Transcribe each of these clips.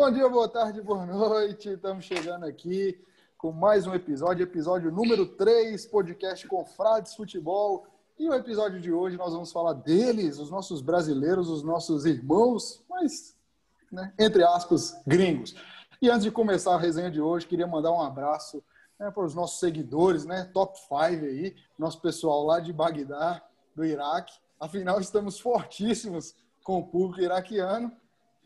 Bom dia, boa tarde, boa noite. Estamos chegando aqui com mais um episódio, episódio número 3, podcast Confrades Futebol. E o episódio de hoje nós vamos falar deles, os nossos brasileiros, os nossos irmãos, mas, né, entre aspas, gringos. E antes de começar a resenha de hoje, queria mandar um abraço né, para os nossos seguidores, né, top 5 aí, nosso pessoal lá de Bagdá, do Iraque. Afinal, estamos fortíssimos com o público iraquiano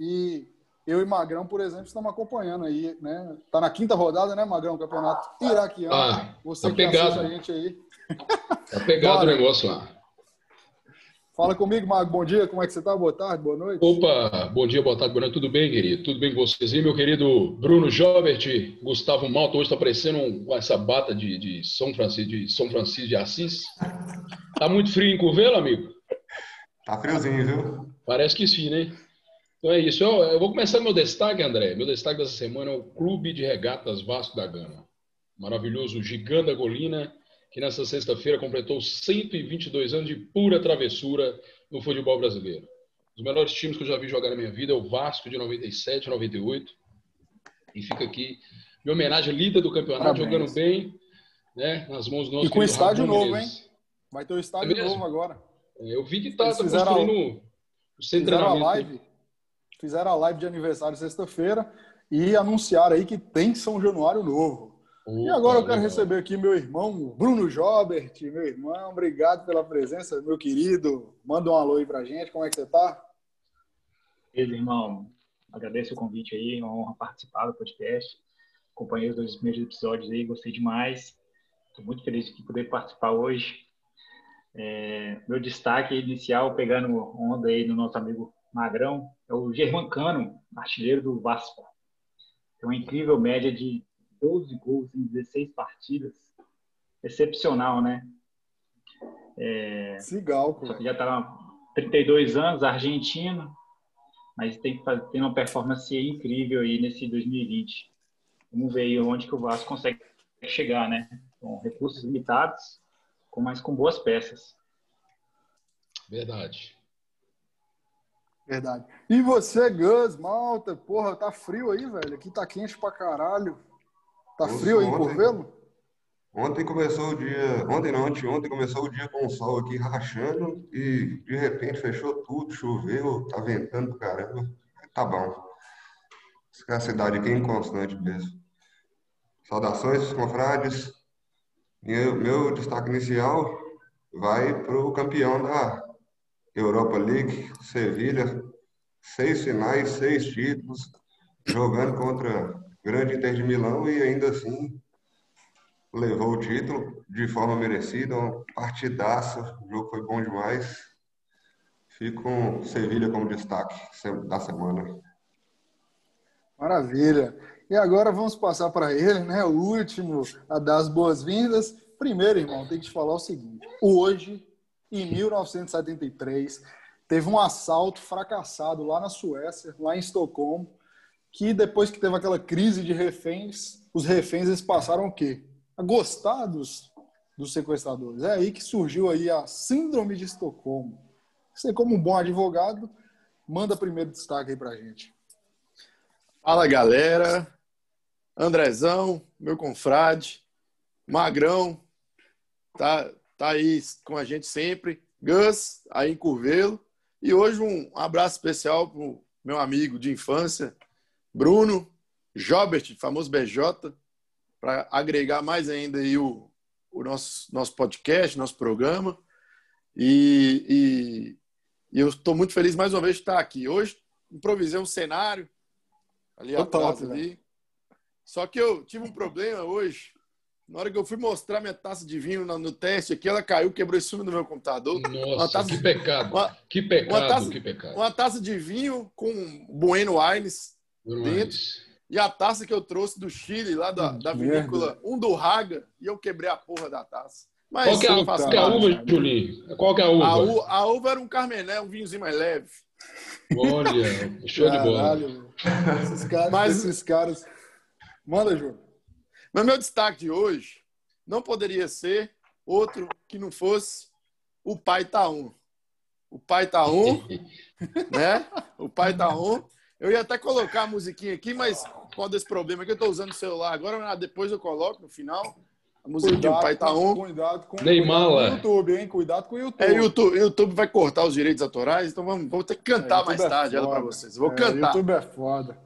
e eu e Magrão, por exemplo, estamos acompanhando aí, né? Tá na quinta rodada, né, Magrão? Campeonato iraquiano. Ah, Você tá que pegado. a gente aí. Tá pegado Bora. o negócio lá. Fala comigo, Mago. Bom dia, como é que você tá? Boa tarde, boa noite. Opa, bom dia, boa tarde, boa noite. Tudo bem, querido? Tudo bem com vocês? E meu querido Bruno Jobert, Gustavo Malta, hoje está parecendo um- com essa bata de, de São Francisco de São Francisco de Assis. Tá muito frio em Curvelo, amigo? Tá friozinho, viu? Parece que sim, né? Então é isso. Eu, eu vou começar meu destaque, André. Meu destaque dessa semana é o Clube de Regatas Vasco da Gama. Maravilhoso Giganta Golina, que nessa sexta-feira completou 122 anos de pura travessura no futebol brasileiro. Os melhores times que eu já vi jogar na minha vida é o Vasco de 97, 98. E fica aqui minha homenagem líder do campeonato, Parabéns. jogando bem, né? Nas mãos do nosso E com estádio Ramon novo, Menezes. Vai ter o estádio É mesmo? novo agora. É, Eu vi que tá, tá construindo o centro de Fizeram a treinamento. live, fizeram a live de aniversário sexta-feira e anunciaram aí que tem São Januário novo. E agora eu quero receber aqui meu irmão Bruno Jobert, meu irmão, obrigado pela presença, meu querido. Manda um alô aí pra gente, como é que você tá? Beleza, irmão. Agradeço o convite aí, é uma honra participar do podcast. Acompanhei os dois primeiros episódios aí, gostei demais. Estou muito feliz de poder participar hoje. É, meu destaque inicial, pegando onda aí do nosso amigo Magrão, é o Germancano, artilheiro do Vasco. Tem uma incrível média de 12 gols em 16 partidas. Excepcional, né? É, Sigal, só pô. que já está com 32 anos, argentino, mas tem, que fazer- tem uma performance incrível aí nesse 2020. Vamos ver aí onde que o Vasco consegue chegar, né? Com recursos limitados, com mas com boas peças. Verdade. Verdade. E você, Gus, Malta, porra, tá frio aí, velho? Aqui tá quente pra caralho. Tá Nossa, frio aí em ontem- Curvelo? Ontem começou o dia, ontem não, anteontem começou o dia com o sol aqui rachando e de repente fechou tudo, choveu, tá ventando pra caramba. Tá bom. Essa cidade aqui é inconstante mesmo. Saudações, confrades. Meu, meu destaque inicial vai pro campeão da Europa League, Sevilha. Seis finais, seis títulos, jogando contra grande Inter de Milão e ainda assim levou o título de forma merecida, uma partidaça, o jogo foi bom demais. Fico com Sevilha como destaque da semana. Maravilha. E agora vamos passar para ele, né? O último a dar as boas-vindas. Primeiro, irmão, tem que te falar o seguinte: hoje, em 1973, teve um assalto fracassado lá na Suécia, lá em Estocolmo, que depois que teve aquela crise de reféns, os reféns eles passaram o quê? A gostar dos, dos sequestradores. É aí que surgiu aí a síndrome de Estocolmo. Você, como um bom advogado, manda primeiro destaque aí pra gente. Fala galera, Andrezão, meu confrade, Magrão, tá, tá aí com a gente sempre, Gus, aí em Curvelo, e hoje um abraço especial pro meu amigo de infância, Bruno Jobert, famoso BJ, para agregar mais ainda aí o, o nosso, nosso podcast, nosso programa, e, e, e eu estou muito feliz mais uma vez de estar aqui. Hoje improvisei um cenário, ali Tô atrás top, ali. Só que eu tive um problema hoje. Na hora que eu fui mostrar minha taça de vinho no, no teste aqui, ela caiu, quebrou em cima do meu computador. Nossa, taça- que pecado. Uma, Que pecado, uma taça- que pecado. uma taça de vinho com Bueno Wines Mas, e a taça que eu trouxe do Chile, lá da, da merda. vinícola, um do Raga, e eu quebrei a porra da taça. Mas Qual que é a, qual que é a uva, Julinho? Qual que é a uva? A, u- a uva era um Carmené, um vinhozinho mais leve. Olha, show de bola. Caralho. Esses caras, Mas- esses caras. Manda, Júlio. Mas meu destaque de hoje não poderia ser outro que não fosse o pai tá um. O pai tá um, né? O pai tá um. Eu ia até colocar a musiquinha aqui, mas qual esse problema que eu estou usando o celular agora, depois eu coloco no final. A musiquinha Cuidado, do pai tá on. Cuidado com, Neymar, cuidado com lá. o YouTube, hein? Cuidado com o YouTube. É, YouTube, YouTube vai cortar os direitos autorais, então vamos, vamos ter que cantar É, mais é tarde ela para foda. vocês. Vou É, cantar. YouTube é foda.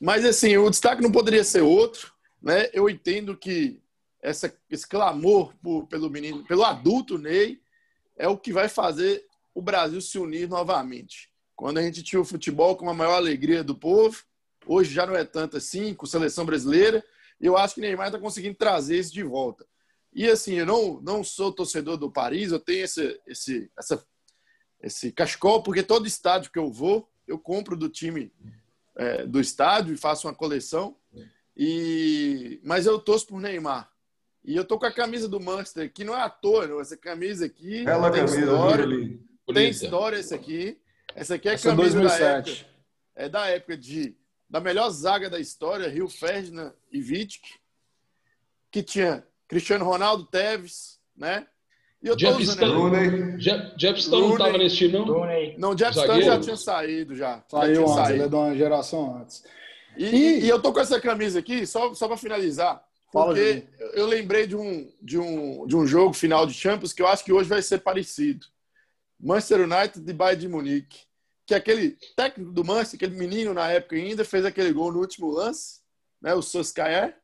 Mas assim, o destaque não poderia ser outro, né? Eu entendo que essa, esse clamor por- pelo menino, pelo adulto Ney, é o que vai fazer o Brasil se unir novamente. Quando a gente tinha o futebol com a maior alegria do povo, hoje já não é tanto assim, com a seleção brasileira, eu acho que Neymar está conseguindo trazer isso de volta. E assim, eu não, não sou torcedor do Paris, eu tenho esse, esse, essa, esse cachecol, porque todo estádio que eu vou, eu compro do time é, do estádio e faço uma coleção. E mas eu torço por Neymar. E eu tô com a camisa do Manchester, que não é à toa. Essa camisa aqui Bela tem camisa, história. Júlio. Tem história essa aqui. Essa aqui é a Essa é camisa da 2007. época. É da época de da melhor zaga da história, Rio Ferdinand e Vitic, que tinha Cristiano Ronaldo, Tevez, né? E eu tô Jeff usando Stan- Rooney. Je- Jefferson não estava nesse time, não? Rooney. Não, o Jeff Zagueiro. já tinha saído já. já Saiu tinha antes, saído. ele é de uma geração antes. E, e- e eu tô com essa camisa aqui, só, só para finalizar, porque eu eu lembrei de um, de, um, de um jogo final de Champions que eu acho que hoje vai ser parecido. Manchester United e Bayern de Munique. Que aquele técnico do Manchester, aquele menino na época ainda, fez aquele gol no último lance, né, o Soskaer.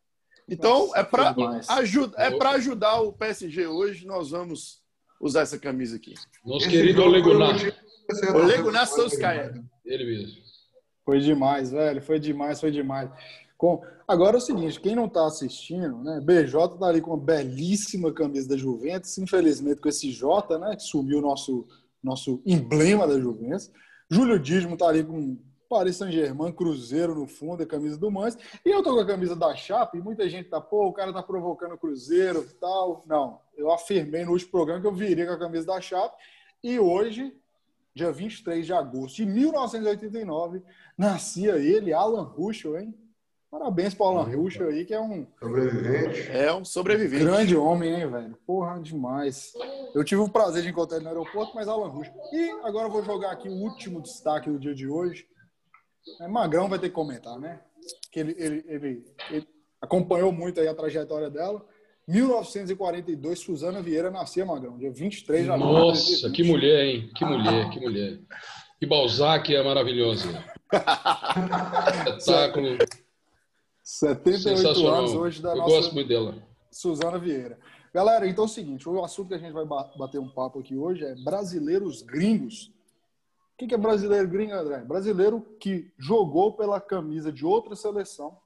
Então, Nossa, é para ajuda, é para ajudar o PSG hoje, nós vamos usar essa camisa aqui. Nosso Esse querido jogo Ole foi o Gunnar. motivo de você Ole torcer Gunnar pro Solskjaer. Ele mesmo. Foi demais, velho. Foi demais, foi demais. Com... Agora é o seguinte, quem não tá assistindo, né? BJ tá ali com uma belíssima camisa da Juventus, infelizmente com esse J, né? Que sumiu o nosso, nosso emblema da Juventus. Júlio Dízimo tá ali com Paris Saint-Germain, Cruzeiro no fundo, a camisa do Manchester. E eu tô com a camisa da Chape, e muita gente tá, pô, o cara tá provocando o Cruzeiro e tal. Não, eu afirmei no último programa que eu viria com a camisa da Chape. E hoje, dia 23 de agosto de 1989, nascia ele, Alan Ruschel, hein? Parabéns para Alan Ruschel aí, que é um Sobrevivente. É um sobrevivente. grande homem, hein, velho? Porra, demais. Eu tive o prazer de encontrar ele no aeroporto, mas Alan Ruschel. E agora eu vou jogar aqui o último destaque do dia de hoje. É, Magrão vai ter que comentar, né? Que ele, ele, ele, ele acompanhou muito aí a trajetória dela. 1942, Suzana Vieira nascia, Magrão, dia 23 de de Nossa, 2020. que mulher, hein? Que mulher, que mulher. Que Balzac é maravilhosa. Espetáculo 78 sensacional. anos hoje da Eu nossa gosto muito dela. Suzana Vieira. Galera, então é o seguinte, o assunto que a gente vai ba- bater um papo aqui hoje é brasileiros gringos. O que é brasileiro gringo, André? Brasileiro que jogou pela camisa de outra seleção.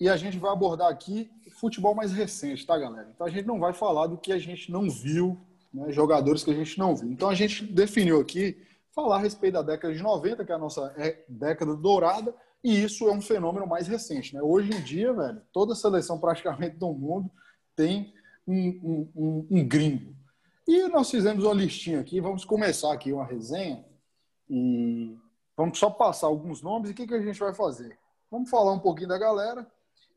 E a gente vai abordar aqui futebol mais recente, tá, galera? Então a gente não vai falar do que a gente não viu, né? jogadores que a gente não viu. Então a gente definiu aqui falar a respeito da década de 90, que é a nossa é, década dourada, e isso é um fenômeno mais recente, né? Hoje em dia, velho, toda seleção praticamente do mundo tem um, um, um, um gringo. E nós fizemos uma listinha aqui, vamos começar aqui uma resenha e vamos só passar alguns nomes e o que, que a gente vai fazer? Vamos falar um pouquinho da galera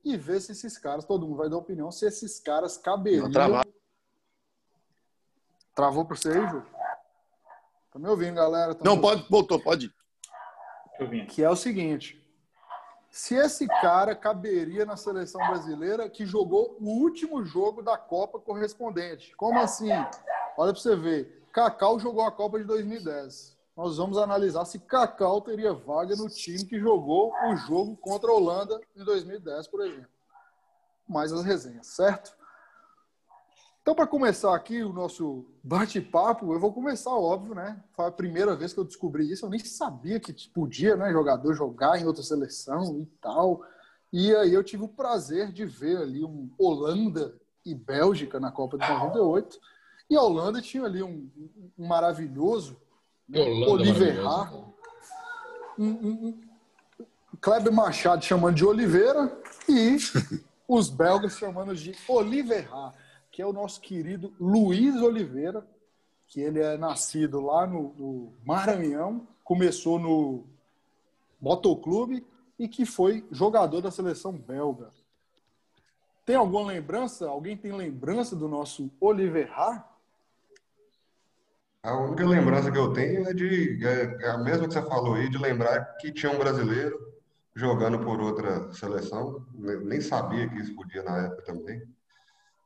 e ver se esses caras, todo mundo vai dar opinião, se esses caras caberiam. Travou para você aí, Ju? Tá me ouvindo, galera? Tá Não, ouvindo? pode, voltou, pode que é o seguinte: se esse cara caberia na seleção brasileira que jogou o último jogo da Copa correspondente. Como assim? Olha para você ver. Cacau jogou a Copa de 2010. Nós vamos analisar se Cacau teria vaga no time que jogou o jogo contra a Holanda em 2010, por exemplo. Mais as resenhas, certo? Então, para começar aqui o nosso bate-papo, eu vou começar, óbvio, né? Foi a primeira vez que eu descobri isso. Eu nem sabia que podia, né, jogador jogar em outra seleção e tal. E aí eu tive o prazer de ver ali um Holanda e Bélgica na Copa de 98. E a Holanda tinha ali um, um maravilhoso Holanda Oliver um, um, um Kleber Machado chamando de Oliveira e os belgas chamando de Oliver que é o nosso querido Luiz Oliveira, que ele é nascido lá no, no Maranhão, começou no Motoclube e que foi jogador da seleção belga. Tem alguma lembrança? Alguém tem lembrança do nosso Oliver Há? A única lembrança que eu tenho é de é, é a mesma que você falou aí, de lembrar que tinha um brasileiro jogando por outra seleção. Nem sabia que isso podia na época também.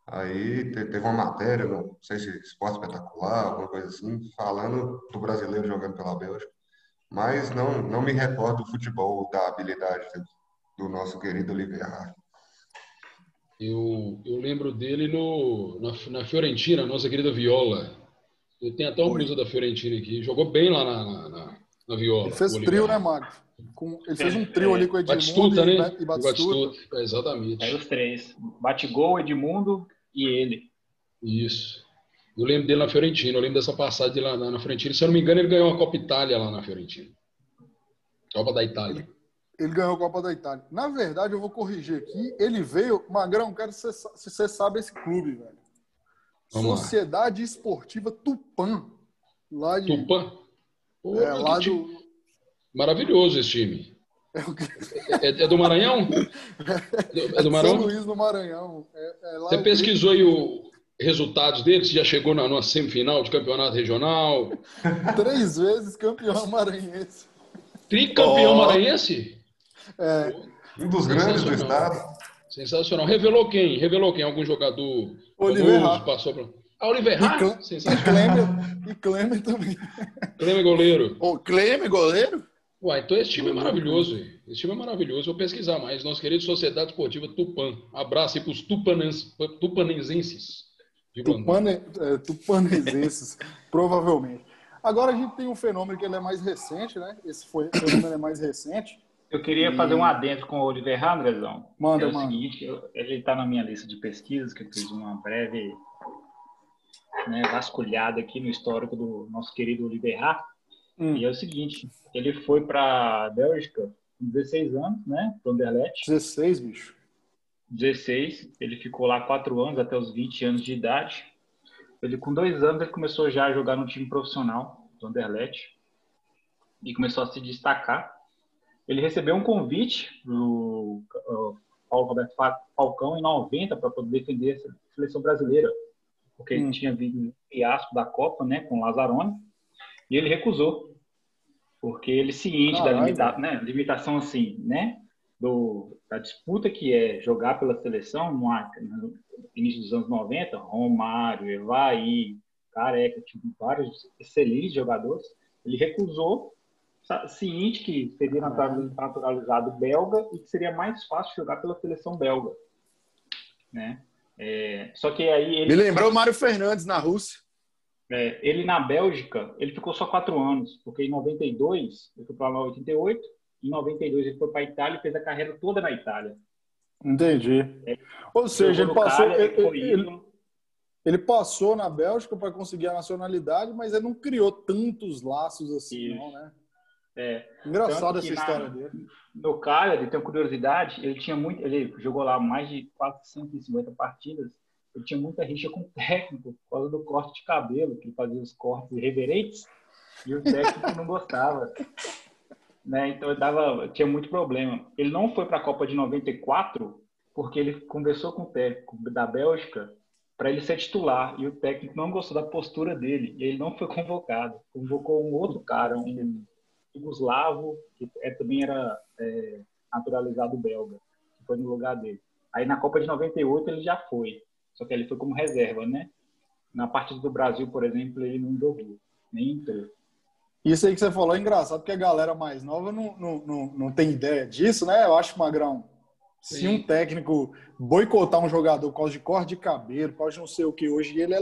Aí teve uma matéria, não sei se esporte espetacular, alguma coisa assim, falando do brasileiro jogando pela Bélgica. Mas não, não me recordo do futebol, da habilidade do nosso querido Oliveira. Eu, eu lembro dele no, na, na Fiorentina, nossa querida Viola. Ele tem até uma blusa da Fiorentina aqui. Jogou bem lá na, na, na Viola. Ele fez trio, né, Marcos? Com, ele fez um trio é, ali com o Edmundo Batistuta, e, né? e Batistuta. Batistuta. É, exatamente. É os três. Batigol, Edmundo e ele. Isso. Eu lembro dele na Fiorentina, eu lembro dessa passagem lá na, na Fiorentina. Se eu não me engano, ele ganhou uma Copa Itália lá na Fiorentina. Copa da Itália. Ele, ele ganhou a Copa da Itália. Na verdade, eu vou corrigir aqui. Ele veio. Magrão, quero se você sabe esse clube, velho. Vamos Sociedade lá. Esportiva Tupã. Lá de. Tupã? Pô, é, lá do... Maravilhoso esse time. É, é, é, do Maranhão? É do Maranhão? São Luís do Maranhão. É, é Você pesquisou aí os resultados deles? Já chegou na, numa semifinal de campeonato regional? Três vezes campeão maranhense. Tricampeão oh. maranhense? É. Um dos grandes do estado. Sensacional. Revelou quem? Revelou quem? Algum jogador Oliver famoso, passou para... Ah, Oliver e, Sensacional. E Klemer, também. Klemer goleiro. O Klemer goleiro? Uai, então esse time é maravilhoso. Esse time é maravilhoso. Vou pesquisar mais. Nosso querido Sociedade Esportiva Tupã. Abraço aí para os tupanenses. Tupane, é, tupanesenses, provavelmente. Agora a gente tem um fenômeno que ele é mais recente, né? Esse foi, fenômeno é mais recente. Eu queria e... fazer um adentro com o Oliver Andrezão. Manda, é o manda. seguinte, eu, ele está na minha lista de pesquisas, que eu fiz uma breve né, vasculhada aqui no histórico do nosso querido Oliver Hum. E é o seguinte, ele foi para a Bélgica com 16 anos, né? Para Anderlecht. 16, bicho. 16. Ele ficou lá quatro anos, até os 20 anos de idade. Ele, com dois anos, ele começou já a jogar no time profissional do Anderlecht e começou a se destacar. Ele recebeu um convite do Paulo Roberto Falcão em 90 para poder defender a seleção brasileira, porque hum. ele tinha vindo um fiasco da Copa, né, com o Lazzaroni, e ele recusou porque ele ciente Caralho. da limita né, limitação assim, né, do, da disputa que é jogar pela seleção no, no início dos anos 90, Romário, Evaí, Careca, tipo, vários excelentes jogadores, ele recusou, ciente que seria naturalizado belga e que seria mais fácil jogar pela seleção belga, né? É, só que aí ele... Me lembrou o Mário Fernandes na Rússia. É, ele na Bélgica, ele ficou só quatro anos, porque em 92, ele foi para lá em 88, em 92 ele foi para a Itália e fez a carreira toda na Itália. Entendi. É, Ou seja, ele passou, ele, ele, ele, passou na Bélgica para conseguir a nacionalidade, mas ele não criou tantos laços assim, Isso. não, né? É, Engraçado essa história dele. No Cagliari, tem curiosidade, ele tinha muito, ele jogou lá mais de 450 partidas eu tinha muita rixa com o técnico por causa do corte de cabelo, que ele fazia os cortes irreverentes e o técnico não gostava. Né? Então eu dava, tinha muito problema. Ele não foi para a Copa de 94 porque ele conversou com o técnico da Bélgica para ele ser titular e o técnico não gostou da postura dele e ele não foi convocado. Convocou um outro cara, um Yugoslavo, que é, também era é, naturalizado belga, que foi no lugar dele. Aí na Copa de 98 ele já foi. Só que ele foi como reserva, né? Na partida do Brasil, por exemplo, ele não jogou, nem entrou. Isso aí que você falou é engraçado, porque a galera mais nova não, não, não, não tem ideia disso, né? Eu acho, Magrão, se um técnico boicotar um jogador por causa de corte de cabelo, por causa de não sei o que hoje, ele é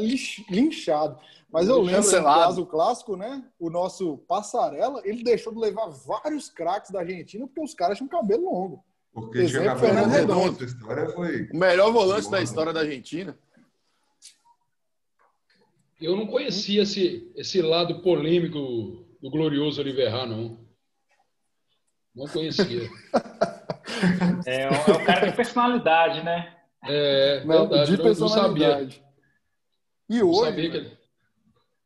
linchado. Mas eu lembro no caso clássico, né? O nosso Passarela, ele deixou de levar vários craques da Argentina porque os caras tinham cabelo longo. Porque Exemplo, Fernando Redondo. história foi... O melhor volante da história da Argentina. Eu não conhecia esse, esse lado polêmico do glorioso Oliveira, não. Não conhecia. É, é o cara de personalidade, né? É, não, verdade. De personalidade. E hoje... Que...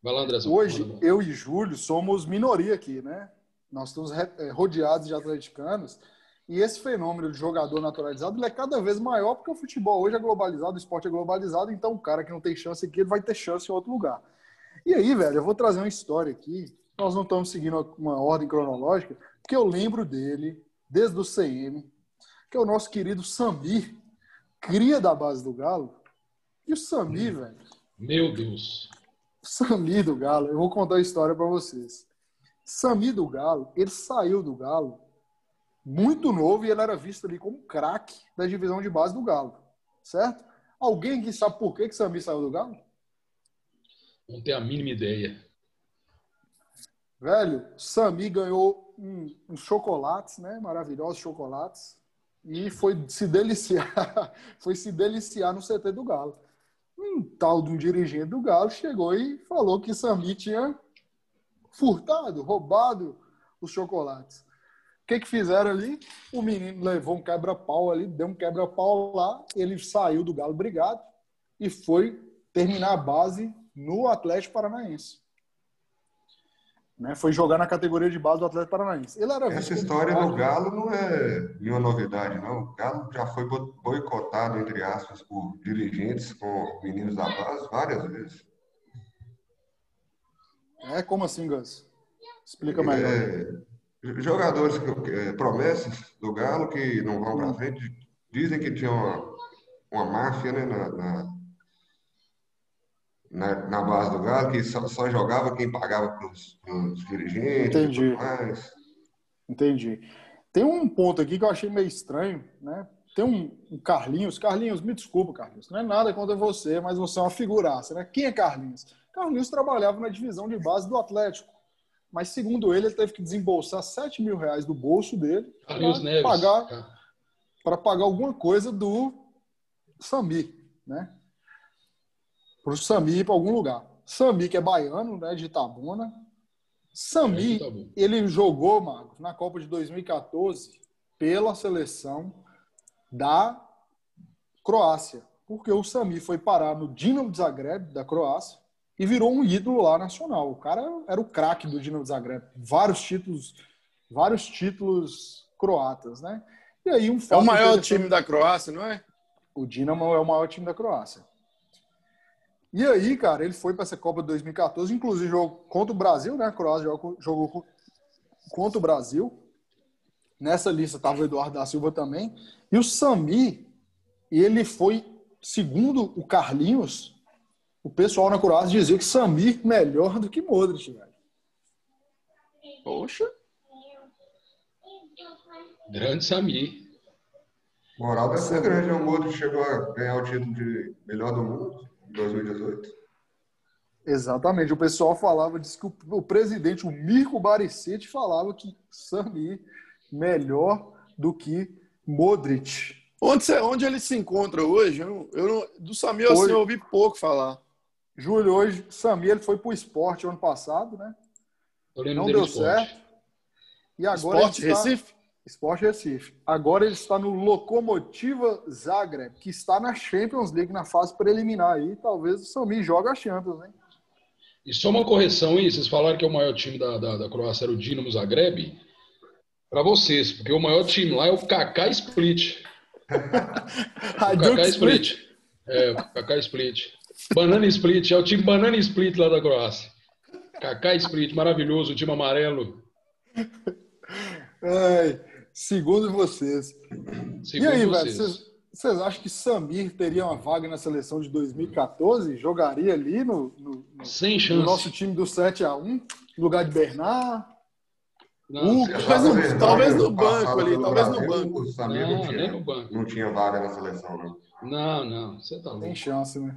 Vai lá, André, hoje, eu e Júlio somos minoria aqui, né? Nós estamos é, rodeados de atleticanos e esse fenômeno de jogador naturalizado é cada vez maior porque o futebol hoje é globalizado, o esporte é globalizado, então o cara que não tem chance aqui ele vai ter chance em outro lugar. E aí, velho, eu vou trazer uma história aqui. Nós não estamos seguindo uma ordem cronológica, porque eu lembro dele desde o CM, que é o nosso querido Samir, cria da base do Galo. E o Samir, velho. Meu Deus. Samir do Galo, eu vou contar a história para vocês. Samir do Galo, ele saiu do Galo muito novo e ele era visto ali como craque da divisão de base do Galo, certo? Alguém que sabe por que que Samir saiu do Galo? Não tenho a mínima ideia. Velho, Samir ganhou um, uns chocolates, né? Maravilhosos chocolates. E foi se deliciar, foi se deliciar no CT do Galo. Um tal de um dirigente do Galo chegou e falou que Samir tinha furtado, roubado os chocolates. O que, que fizeram ali? O menino levou um quebra-pau ali, deu um quebra-pau lá, ele saiu do Galo Brigado e foi terminar a base no Atlético Paranaense. Né? Foi jogar na categoria de base do Atlético Paranaense. Ele era Essa história do Galo não é nenhuma novidade, não. O Galo já foi boicotado, entre aspas, por dirigentes com meninos da base várias vezes. É, como assim, Gus? Explica melhor. É, jogadores, é, promessas do Galo que não vão para frente, dizem que tinha uma, uma máfia né, na, na, na, na, base do Galo, que só, só jogava quem pagava para os dirigentes. Entendi. Entendi. Tem um ponto aqui que eu achei meio estranho, né? Tem um, um, Carlinhos. Carlinhos, me desculpa, Carlinhos. Não é nada contra você, mas você é uma figuraça, né? Quem é Carlinhos? Carlinhos trabalhava na divisão de base do Atlético. Mas, segundo ele, ele teve que desembolsar 7 mil reais do bolso dele para pagar, para pagar alguma coisa do Sami, né? Para o Sami ir para algum lugar. Sami, que é baiano, né, de Itabuna. Sami, é ele jogou, Marcos, na Copa de 2014 pela seleção da Croácia. Porque o Sami foi parar no Dinamo Zagreb, da Croácia, e virou um ídolo lá nacional. O cara era o craque do Dinamo Zagreb, vários títulos, vários títulos croatas, né? E aí um É o maior time da Croácia, não é? O Dinamo é o maior time da Croácia. E aí, cara, ele foi para essa Copa de 2014, inclusive jogou contra o Brasil, né? A Croácia jogou, jogou contra o Brasil. Nessa lista estava o Eduardo da Silva também. E o Sami, ele foi, segundo o Carlinhos, o pessoal na Croácia dizia que Samir melhor do que Modric, velho. Poxa. Grande Samir. Moral deve ser grande. Né? O Modric chegou a ganhar o título de melhor do mundo 2018. Exatamente. O pessoal falava, disse que o, o presidente, o Mirko Barisic, falava que Samir melhor do que Modric. Onde, você, onde ele se encontra hoje? Eu, eu do Samir assim, eu ouvi pouco falar. Júlio, hoje, Samir ele foi para o esporte ano passado, né? Não deu certo. E agora esporte está... Recife? Esporte Recife. Agora ele está no Locomotiva Zagreb, que está na Champions League na fase preliminar aí. Talvez o Samir jogue a Champions, né? E só uma correção aí, vocês falaram que o maior time da, da, da Croácia era o Dinamo Zagreb. Para vocês, porque o maior time lá é o Kaká Split. o Kaká Split. É, o Kaká Split. Banana Split, é o time Banana Split lá da Croácia. Kaká Split, maravilhoso, o time amarelo. Ai, segundo vocês. Segundo e aí, vocês. velho, vocês, acham que Samir teria uma vaga na seleção de 2014? Jogaria ali no, no, no, Sem nosso time do 7x1, no lugar de Bernard? Não, talvez, no, talvez no banco ali, talvez no banco. O Samir não, não, tinha, no banco. não tinha vaga na seleção, não. Não, não, você tá louco. Tem chance, né?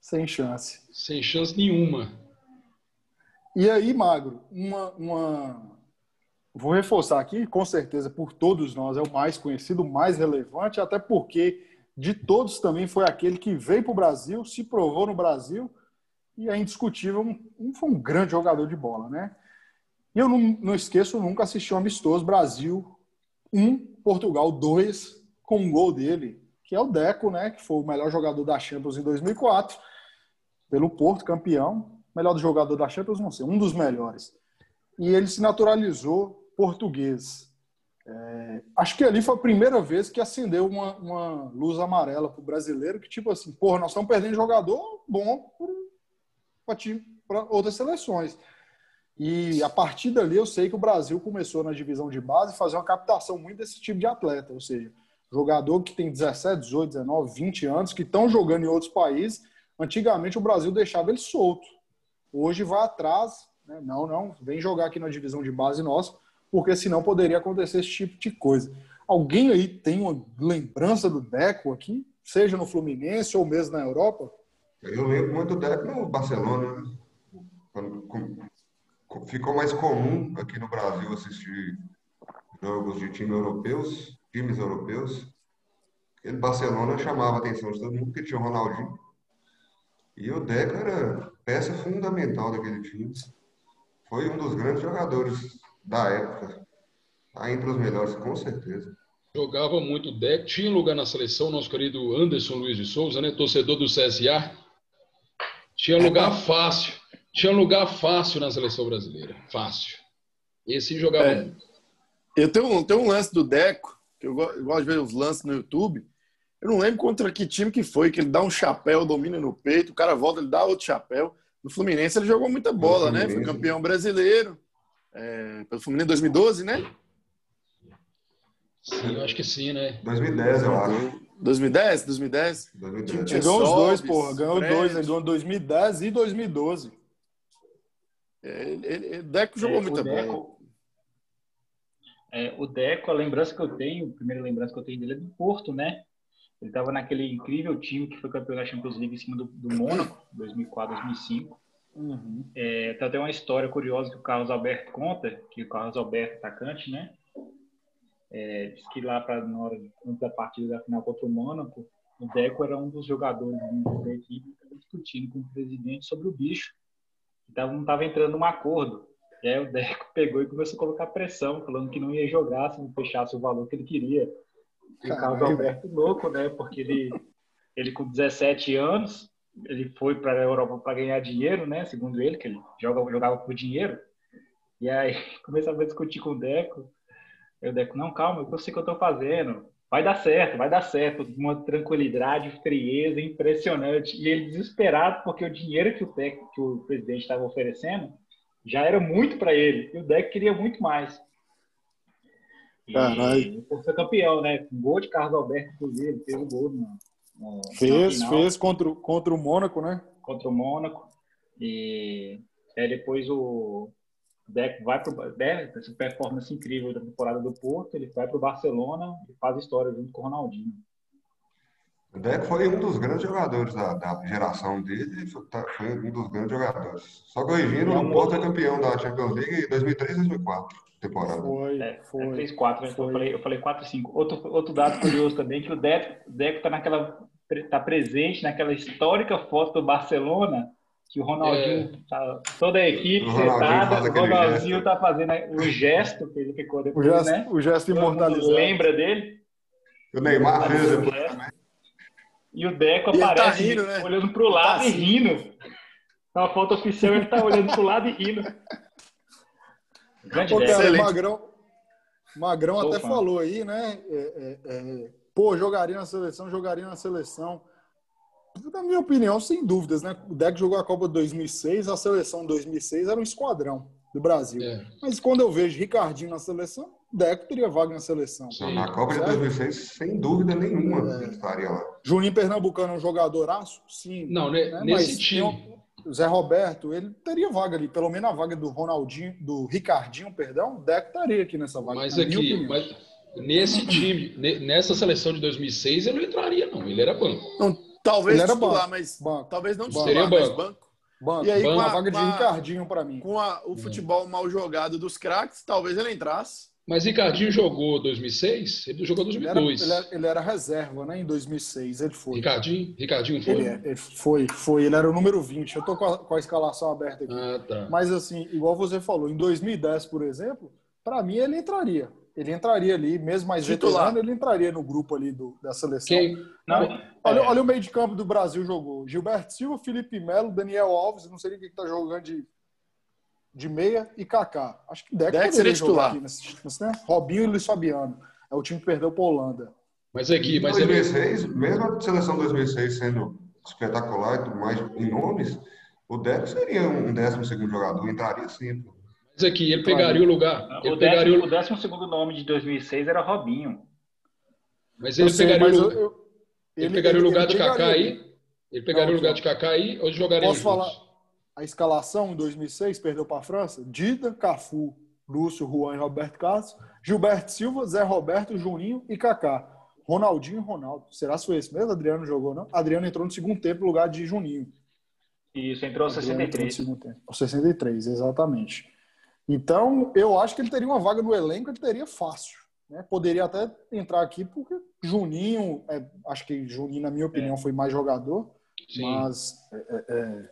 Sem chance. Sem chance nenhuma. E aí, Magro, uma, uma... Vou reforçar aqui, com certeza, por todos nós, é o mais conhecido, o mais relevante, até porque de todos também foi aquele que veio para o Brasil, se provou no Brasil e é indiscutível, um, foi um grande jogador de bola, né? E eu não, não esqueço nunca assistir um amistoso Brasil 1, Portugal 2, com um gol dele, que é o Deco, né? Que foi o melhor jogador da Champions em 2004 pelo Porto, campeão, melhor jogador da Champions, não sei, um dos melhores. E ele se naturalizou português. É, acho que ali foi a primeira vez que acendeu uma, uma luz amarela para o brasileiro, que tipo assim, porra, nós estamos perdendo jogador bom para outras seleções. E a partir dali eu sei que o Brasil começou na divisão de base fazer uma captação muito desse tipo de atleta, ou seja, jogador que tem 17, 18, 19, 20 anos, que estão jogando em outros países. Antigamente o Brasil deixava ele solto. Hoje vai atrás, né? não, não, vem jogar aqui na divisão de base nossa, porque senão poderia acontecer esse tipo de coisa. Alguém aí tem uma lembrança do Deco aqui, seja no Fluminense ou mesmo na Europa? Eu lembro muito do Deco no Barcelona, né? ficou mais comum aqui no Brasil assistir jogos de time europeus, times europeus. Ele Barcelona chamava a atenção de todo mundo porque tinha o Ronaldinho. E o Deco era peça fundamental daquele time. Foi um dos grandes jogadores da época. Está entre os melhores, com certeza. Jogava muito Deco. Tinha lugar na seleção, nosso querido Anderson Luiz de Souza, né? Torcedor do CSA. Tinha lugar fácil. Tinha lugar fácil na seleção brasileira. Fácil. Esse jogava é. muito. Eu tenho um, tenho um lance do Deco, que eu gosto de ver os lances no YouTube. Eu não lembro contra que time que foi, que ele dá um chapéu, domina no peito, o cara volta, ele dá outro chapéu. No Fluminense ele jogou muita bola, né? Foi campeão brasileiro. É, pelo Fluminense em 2012, né? Sim, eu acho que sim, né? 2010, eu acho. 2010? 2010? 2010. Ganhou os dois, porra. Ganhou dois. Ele ganhou 2010 e 2012. Ele, ele, Deco jogou é, muita Deco, bola. É, o Deco, a lembrança que eu tenho, a primeira lembrança que eu tenho dele é do Porto, né? Ele estava naquele incrível time que foi campeão da Champions League em cima do, do Mônaco, 2004, 2005. Uhum. É, tem até uma história curiosa que o Carlos Alberto conta, que o Carlos Alberto, atacante, né? É, diz que lá para na hora antes da partida da final contra o Mônaco, o Deco era um dos jogadores da equipe discutindo com o presidente sobre o bicho então, não estava entrando num acordo. E aí o Deco pegou e começou a colocar pressão, falando que não ia jogar se não fechasse o valor que ele queria. E o Carlos Alberto louco, né? Porque ele, ele com 17 anos, ele foi para a Europa para ganhar dinheiro, né? Segundo ele, que ele joga, jogava por dinheiro. E aí começava a discutir com o Deco. Aí o Deco, não, calma, eu sei o que eu estou fazendo vai dar certo, vai dar certo, uma tranquilidade, frieza impressionante. E ele desesperado porque o dinheiro que o, Deck, que o presidente estava oferecendo já era muito para ele. E o Deck queria muito mais. E Caralho. por ser campeão, né? Um gol de Carlos Alberto, inclusive, fez o gol no, no Fez, fez contra, contra o Mônaco, né? Contra o Mônaco. E aí depois o, Deco vai para né, essa performance incrível da temporada do Porto, ele vai para o Barcelona e faz história junto com o Ronaldinho. O Deco foi um dos grandes jogadores da, da geração dele, tá, foi um dos grandes jogadores. Só corrigindo, é o Porto é campeão da Champions League em 2003 e 2004, temporada. Foi, é, foi. É 3, 4, né? Foi. Eu falei, eu falei 4 e 5. Outro, outro dado curioso também, que o Deco está naquela tá presente naquela histórica foto do Barcelona que o Ronaldinho, é. tá, toda a equipe o sentada, o Ronaldinho está fazendo o gesto que ele ficou depois, o gesto, né? O gesto imortalizado. Lembra dele? O Neymar fez depois também. E o Deco tá aparece tá rindo, né? olhando para o lado tá e assim. rindo. Na foto oficial ele está olhando para o lado e rindo. Grande Pô, cara, Magrão, Magrão até fã. falou aí, né? É, é, é, pô, jogaria na seleção, jogaria na seleção. Na minha opinião, sem dúvidas, né? O Deck jogou a Copa 2006, a seleção 2006 era um esquadrão do Brasil. É. Mas quando eu vejo Ricardinho na seleção, o Deco teria vaga na seleção. Sim. Na Copa certo? de 2006, sem dúvida nenhuma, é. ele estaria lá. Juninho Pernambucano é um jogadoraço? Sim. Não, né? né? nesse Mas time. O Zé Roberto, ele teria vaga ali, pelo menos a vaga do Ronaldinho, do Ricardinho, perdão, o Deco estaria aqui nessa vaga. Mas aqui, mas nesse time, nessa seleção de 2006, ele não entraria, não. Ele era banco. Não, Talvez ele era titular, banco. mas banco. talvez não titular, Seria banco. banco. banco. E aí, banco. com a vaga de Ricardinho para mim. Com a, o futebol mal jogado dos craques, talvez ele entrasse. Mas Ricardinho jogou 2006? Ele jogou 2002. Ele era, ele era, reserva, né? Em 2006 ele foi. Ricardinho? Ricardinho foi? Ele, ele, foi, foi. Ele era o número 20. Eu tô com a, com a escalação aberta aqui. Ah, tá. Mas assim, igual você falou, em 2010, por exemplo, para mim ele entraria ele entraria ali, mesmo mais veterano, ele entraria no grupo ali do, da seleção. Quem? Não, olha, é. olha o meio de campo do Brasil jogou. Gilberto Silva, Felipe Melo, Daniel Alves, não sei quem está jogando de, de meia, e Kaká. Acho que Deco, Deco seria titular. Aqui nesse, nesse, né? Robinho e Luiz Fabiano. É o time que perdeu para a Holanda. Mas aqui, mas 2006, ele... mesmo a seleção 2006 sendo espetacular e tudo mais em nomes, O Deco seria um décimo segundo jogador, entraria sim. Mas aqui, ele pegaria o lugar. Ele O pegaria décimo, o... o décimo segundo nome de 2006 era Robinho. Mas Eu ele sei, pegaria, mas o... eu- eu- ele pegaria o lugar ele de Kaká aí? Ele pegaria Não, o lugar de Kaká aí ou jogaria Posso juntos? falar a escalação em 2006, perdeu para a França? Dida, Cafu, Lúcio, Juan e Roberto Carlos, Gilberto Silva, Zé Roberto, Juninho e Kaká. Ronaldinho e Ronaldo. Será que foi esse mesmo? Adriano jogou, não? Adriano entrou no segundo tempo no lugar de Juninho. Isso, entrou Adriano entrou no 63. segundo tempo. O 63, exatamente. Então, eu acho que ele teria uma vaga no elenco, ele teria fácil. Né? Poderia até entrar aqui, porque Juninho, é, acho que Juninho, na minha opinião, foi mais jogador. Sim. Mas é, é,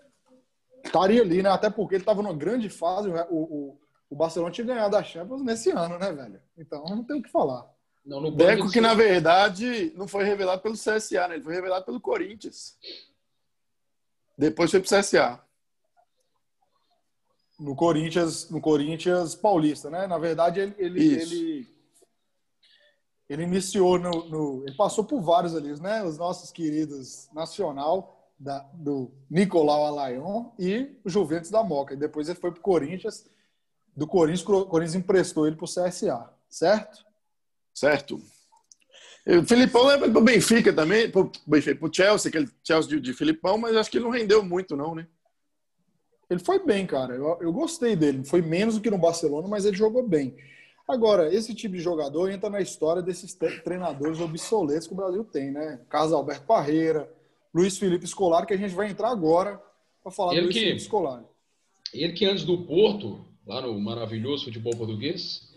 estaria ali, né? Até porque ele estava numa grande fase. O, o, o Barcelona tinha ganhado a Champions nesse ano, né, velho? Então não tem o que falar. Não, no Deco de- que, na verdade, não foi revelado pelo CSA, né? Ele foi revelado pelo Corinthians. Depois foi pro CSA. No Corinthians, no Corinthians Paulista, né? Na verdade, ele, ele, ele, ele iniciou no, no- Ele passou por vários ali, né? Os nossos queridos Nacional, da, do Nicolau Alayon e o Juventus da Moca. E depois ele foi pro Corinthians. Do Corinthians, o Corinthians emprestou ele pro CSA, certo? Certo. O Filipão leva pro Benfica também, pro, Benfica, pro Chelsea, aquele Chelsea de, de Filipão, mas acho que ele não rendeu muito, não, né? Ele foi bem, cara. Eu, eu gostei dele. Foi menos do que no Barcelona, mas ele jogou bem. Agora, esse tipo de jogador entra na história desses tre- treinadores obsoletos que o Brasil tem, né? Carlos Alberto Parreira, Luiz Felipe Scolari, que a gente vai entrar agora para falar Ele do Luiz que- Felipe Scolari. Ele que antes do Porto, lá no maravilhoso futebol português,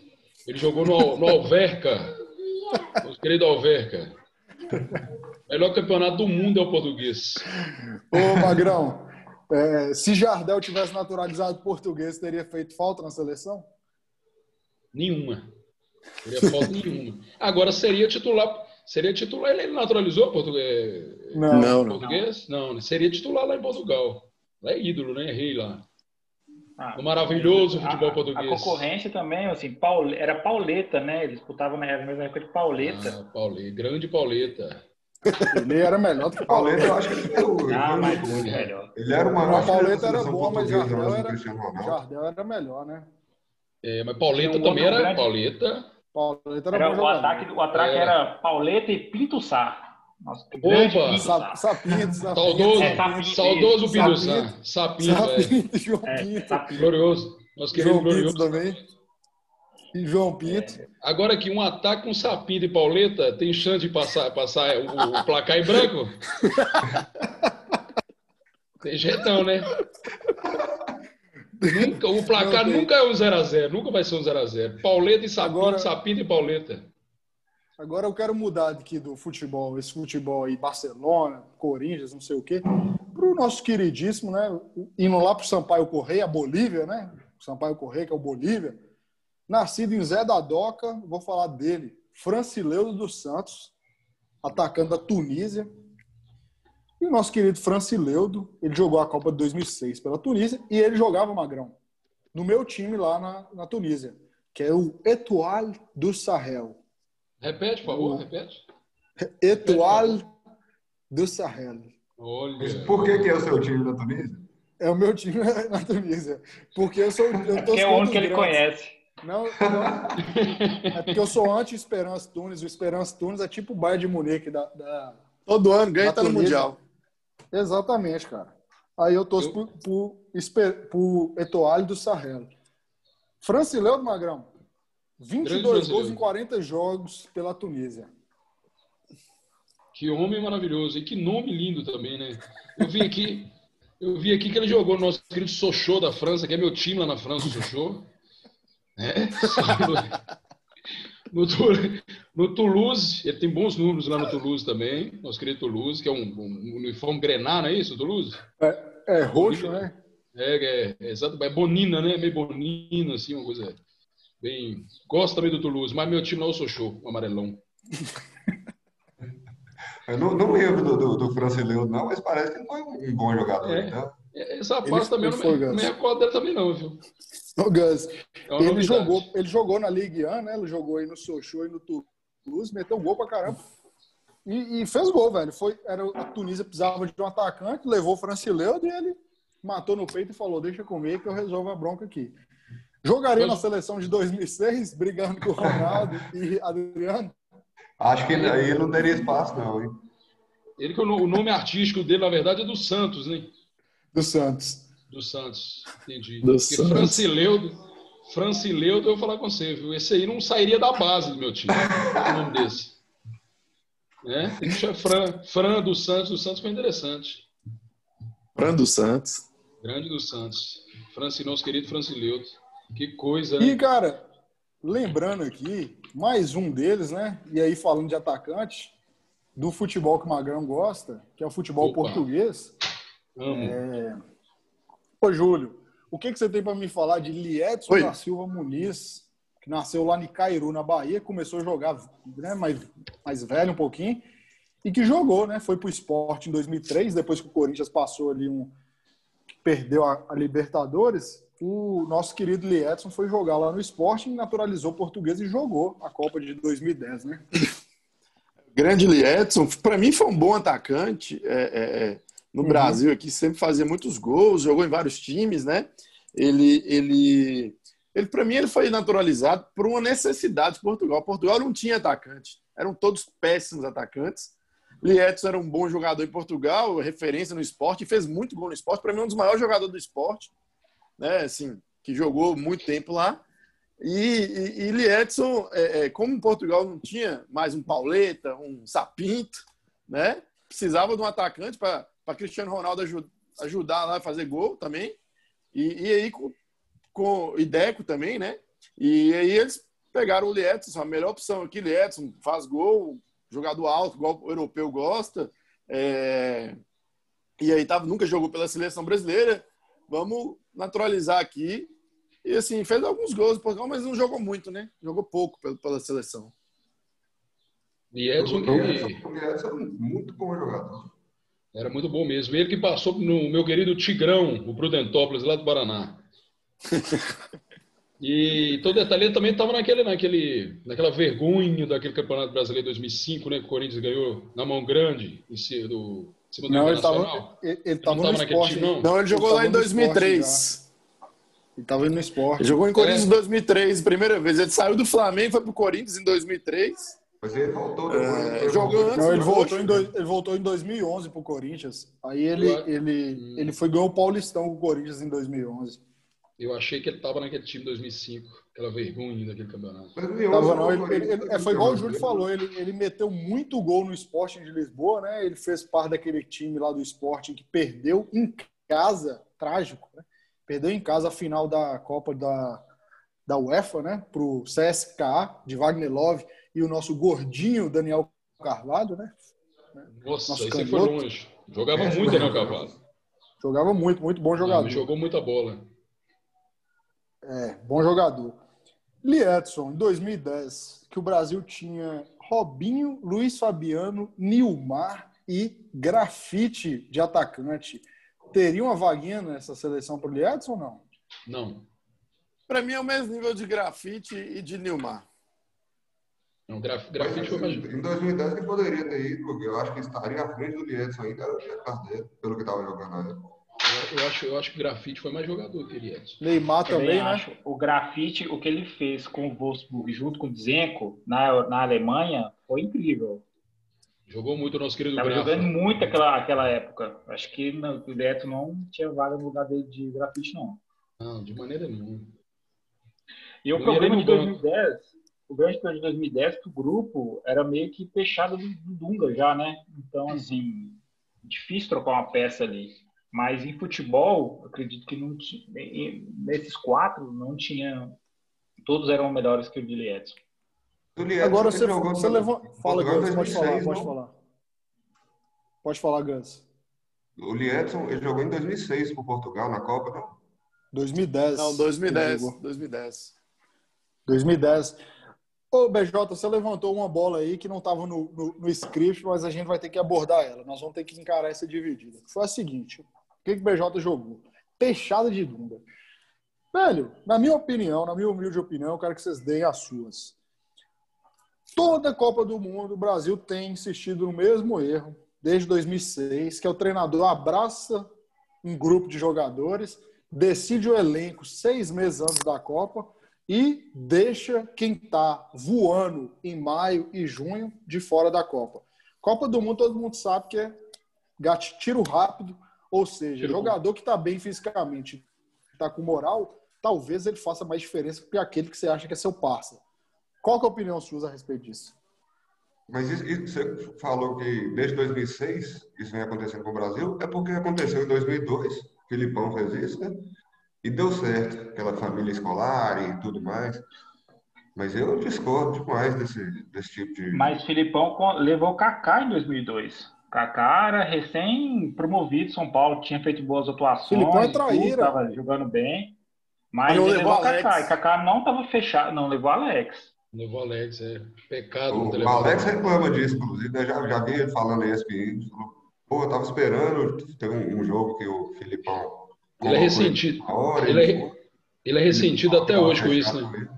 ele jogou no, no Alverca. Nosso querido Alverca. Melhor campeonato do mundo é o português. Ô, Magrão, é, se Jardel tivesse naturalizado português, teria feito falta na seleção? Nenhuma. Teria falta nenhuma. Agora seria titular. Seria titular. Ele naturalizou português? Não. Não, não. português? Não, seria titular lá em Portugal. Lá é ídolo, né? Rei lá. Ah, No maravilhoso futebol a, português. A concorrência também, assim, Paul- era Pauleta, né? Eles disputavam na mesma época de Pauleta. Ah, Pauleta. Grande Pauleta. Ele era melhor do que o Pauleta, Pauleta. eu acho que ele foi o. Ah, mas o- muito melhor. Ele era o maior O Pauleta era bom, mas Jardel do era. Jardel era melhor, né? É, mas Pauleta um também era. grande- Pauleta. Pauleta era, Era, bom o, ataque, o ataque É. era Pauleta e Pinto Sá. Nossa, que grande Opa! Pinto Sa-. Sapinto, Sapinto. Saudoso, É, Sapinto, saudoso. Pinto Sapinto. Sá. Sapinto, é. Sapinto, João É, Pinto. Sapinto. Glorioso. Nosso querido João Pinto glorioso. também. E João Pinto. Agora que um ataque com Sapinto e Pauleta tem chance de passar, passar o, o placar em branco? Tem jeitão, né? Nunca, o placar Não tem. nunca é um 0x0, nunca vai ser um 0x0. Pauleta e Sapinto, Agora- Sapinto e Pauleta. Agora eu quero mudar aqui do futebol, esse futebol aí, Barcelona, Corinthians, não sei o quê, para o nosso queridíssimo, né? Indo lá para o Sampaio Correia, a Bolívia, né? Sampaio Correia, que é o Bolívia. Nascido em Zé da Doca, vou falar dele. Francileudo dos Santos, atacante da Tunísia. E o nosso querido Francileudo, ele jogou a Copa de 2006 pela Tunísia e ele jogava, Magrão, no meu time lá na, na Tunísia, que é o Etoile do Sahel. Repete, por favor, repete. Etoile do Sahel. Olha. por que, que é o seu time da Tunísia? É o meu time na Tunísia. Porque eu sou. Eu tô Que é o único que ele conhece. Não, não. É porque eu sou anti-Esperança Tunis. O Esperança Tunis é tipo o Bayern de Munique da. da- Todo ano ganha e tá no. Mundial. Exatamente, cara. Aí eu torço Eu- por, Espe- por Etoile do Sahel. Francileu do Magrão. 22 gols em 40 jogos pela Tunísia. Que homem maravilhoso. E que nome lindo também, né? Eu vi aqui, eu vi aqui que ele jogou no nosso querido Sochaux da França, que é meu time lá na França, o Sochaux. É. No, no Toulouse, ele tem bons números lá no Toulouse também, nosso querido Toulouse, que é um, um uniforme grená, não é isso, Toulouse? É roxo, né? É, é, é, exato, é bonina, né? Meio bonina, assim, uma coisa bem... Gosto também do Toulouse, mas meu time não é o Sochaux, o amarelão. Eu não, não lembro do, do, do Francileudo, não, mas parece que ele foi um bom jogador. É. Então. Essa parte também eu não não me recordo dele também não, viu? O Gus. É Ele novidade. jogou, ele jogou na Ligue 1, né? Ele jogou aí no Sochaux e no Toulouse, meteu gol pra caramba. E, e fez gol, velho. Foi, era, a Tunísia precisava de um atacante, levou o Francileudo e ele matou no peito e falou: deixa comer que eu resolvo a bronca aqui. Jogaria na seleção de 2006, brigando com o Ronaldo e Adriano? Acho que ele, aí não teria espaço, não, hein? Ele que o nome artístico dele, na verdade, é do Santos, né? Do Santos. Do Santos, entendi. Do Porque Santos. Francileudo, Francileudo, eu vou falar com você, viu? Esse aí não sairia da base do meu time. o nome desse. É? Tem que chamar Fran, Fran do Santos, do Santos foi interessante. Fran dos Santos. Grande do Santos. Franci, nosso querido Francileudo. Que coisa, E, cara, lembrando aqui, mais um deles, né? E aí, falando de atacante, do futebol que o Magrão gosta, que é o futebol Opa. português. Amo. Ô, Júlio, o que, que você tem para me falar de Liedson Oi. da Silva Muniz, que nasceu lá em Cairu, na Bahia, começou a jogar né, mais, mais velho um pouquinho, e que jogou, né? Foi pro esporte em 2003, depois que o Corinthians passou ali um. Perdeu a, a Libertadores. O nosso querido Liedson foi jogar lá no esporte, naturalizou português e jogou a Copa de 2010, né? Grande Edson, para mim foi um bom atacante. é, é, é, no Uhum. Brasil aqui sempre fazia muitos gols, jogou em vários times, né? Ele, ele, ele para mim ele foi naturalizado por uma necessidade de Portugal. Portugal não tinha atacante, eram todos péssimos atacantes. Lietson era um bom jogador em Portugal, referência no esporte, fez muito gol no esporte. Para mim, é um dos maiores jogadores do esporte, né? Assim, que jogou muito tempo lá. E, e, e Liedson, é, é, como Portugal não tinha mais um Pauleta, um Sapinto, né? Precisava de um atacante para Cristiano Ronaldo aju- ajudar lá a fazer gol também. E, e aí com, com e Deco também, né? E aí eles pegaram o Liedson, a melhor opção aqui, Liedson faz gol, jogador alto, igual o europeu gosta. É, E aí tava, nunca jogou pela seleção brasileira. Vamos naturalizar aqui. E assim, fez alguns gols, Portugal, mas não jogou muito, né? Jogou pouco pela, seleção. E Edson que O Edson é muito bom jogador. era muito bom mesmo. Ele que passou no meu querido Tigrão, o Prudentópolis, lá do Paraná. E todo detalhe ele também estava naquele, naquele, naquela vergonha daquele Campeonato Brasileiro 2005, né? Que o Corinthians ganhou na mão grande em cima do, em cima do Não, ele estava ele, ele não tava no esporte. time, não? Não, ele jogou Ele lá em tava no esporte 2003. Ele estava indo no esporte. Ele jogou em Corinthians É. em 2003, primeira vez. Ele saiu do Flamengo, foi pro Corinthians em 2003. Mas ele voltou. É, jogou antes Não, ele do voltou, em dois- ele voltou em 2011 pro Corinthians. Aí ele, ele, Hum. ele foi ganhou o Paulistão com o Corinthians em 2011. Eu achei que ele estava naquele time 2005, aquela vergonha daquele campeonato. 2011, Tava, não, ele, ele- ele- é, foi igual o Júlio campeão. falou, ele, ele meteu muito gol no Sporting de Lisboa, né? Ele fez parte daquele time lá do Sporting que perdeu em casa, trágico, né? Perdeu em casa a final da Copa da, da UEFA, né? Pro CSKA de Wagner Love e o nosso gordinho Daniel Carvalho, né? Nossa, Nosso aí você foi longe. Jogava É, muito, jogava. né, Cavalo? Jogava muito, muito bom jogador. Jogou muita bola. É, bom jogador. Liedson, em 2010, que o Brasil tinha Robinho, Luiz Fabiano, Nilmar e Grafite de atacante. Teria uma vaguinha nessa seleção para o Liedson ou não? Não. Pra mim é o mesmo nível de grafite e de Nilmar. Não, graf, grafite foi mais. Em 2010 ele poderia ter ido, porque eu acho que estaria à frente do Liedson ainda, Cardeiro, pelo que estava jogando na época. Eu, eu acho, eu acho que grafite foi mais jogador que ele Edson. Neymar Também, também, né? O grafite, o que ele fez com o Wolfsburg junto com o Zenko na, na Alemanha foi incrível. Jogou muito o nosso querido Tava Grafa. jogando muito aquela, aquela época. Acho que no, o Neto não tinha vaga no lugar dele de grafite, não. Não, de maneira nenhuma. E o problema de banco. 2010, 2010, o grande problema de 2010 é que o grupo era meio que fechado do, do Dunga já, né? Então, assim, difícil trocar uma peça ali. Mas em futebol, acredito que não tinha, nesses quatro não tinha, todos eram melhores que o de Edson. Agora você, jogou você no- levanta. Fala, Gans, pode falar, 2006, pode falar. Pode falar, Gans. O Liedson, ele jogou em 2006 por Portugal na Copa, não? 2010. Não, ele 2010. jogou. 2010. 2010. Ô, BJ, você levantou uma bola aí que não estava no, no, no script, mas a gente vai ter que abordar ela. Nós vamos ter que encarar essa dividida. Foi a seguinte: o que, que o BJ jogou? Peixada de Dunga. Velho, na minha opinião, na minha humilde opinião, eu quero que vocês deem as suas. Toda Copa do Mundo, o Brasil tem insistido no mesmo erro, desde 2006, que é o treinador abraça um grupo de jogadores, decide o elenco seis meses antes da Copa e deixa quem está voando em maio e junho de fora da Copa. Copa do Mundo, todo mundo sabe que é tiro rápido, ou seja, jogador que está bem fisicamente, está com moral, talvez ele faça mais diferença que aquele que você acha que é seu parça. Qual que é a opinião sua a respeito disso? Mas isso, isso, você falou que desde 2006 isso vem acontecendo com o Brasil, é porque aconteceu em 2002, o Filipão fez isso, né? E deu certo, aquela família escolar e tudo mais. Mas eu discordo demais desse, desse tipo de. Mas Filipão levou o Kaká em 2002. Kaká era recém-promovido São Paulo, tinha feito boas atuações. Filipão é traíra. Estava jogando bem. Mas ele levou o Kaká. E Kaká não estava fechado, não levou Alex. Levou Alex, é. Pecado. O, o Alex reclama disso, inclusive. Eu né? já, já vi ele falando isso. Pô, eu tava esperando. Teve um, um jogo que o Filipão ele é ressentido. Hora, ele, é, ele é ressentido até hoje com isso, né?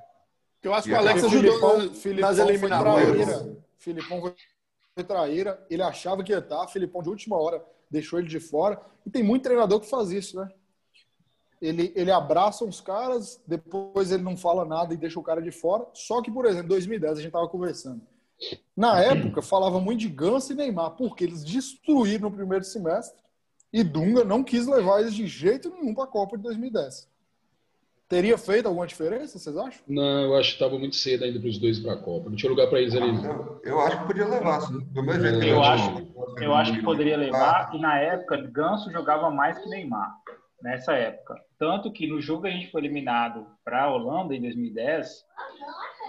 Eu acho que o Alex ajudou Filipão, nas eliminatórias. Filipão foi traíra. Ele achava que ia estar. Filipão, de última hora, deixou ele de fora. E tem muito treinador que faz isso, né? Ele, ele abraça uns caras, depois ele não fala nada e deixa o cara de fora. Só que, por exemplo, em 2010, a gente estava conversando. Na época, falava muito de Ganso e Neymar, porque eles destruíram no primeiro semestre e Dunga não quis levar eles de jeito nenhum para a Copa de 2010. Teria feito alguma diferença, vocês acham? Não, eu acho que estava muito cedo ainda para os dois para a Copa. Não tinha lugar para eles ali. Eu, eu, acho que podia levar. Do mesmo jeito eu, acho, eu acho que poderia levar. E na época, Ganso jogava mais que Neymar. Nessa época. Tanto que no jogo que a gente foi eliminado para a Holanda em 2010,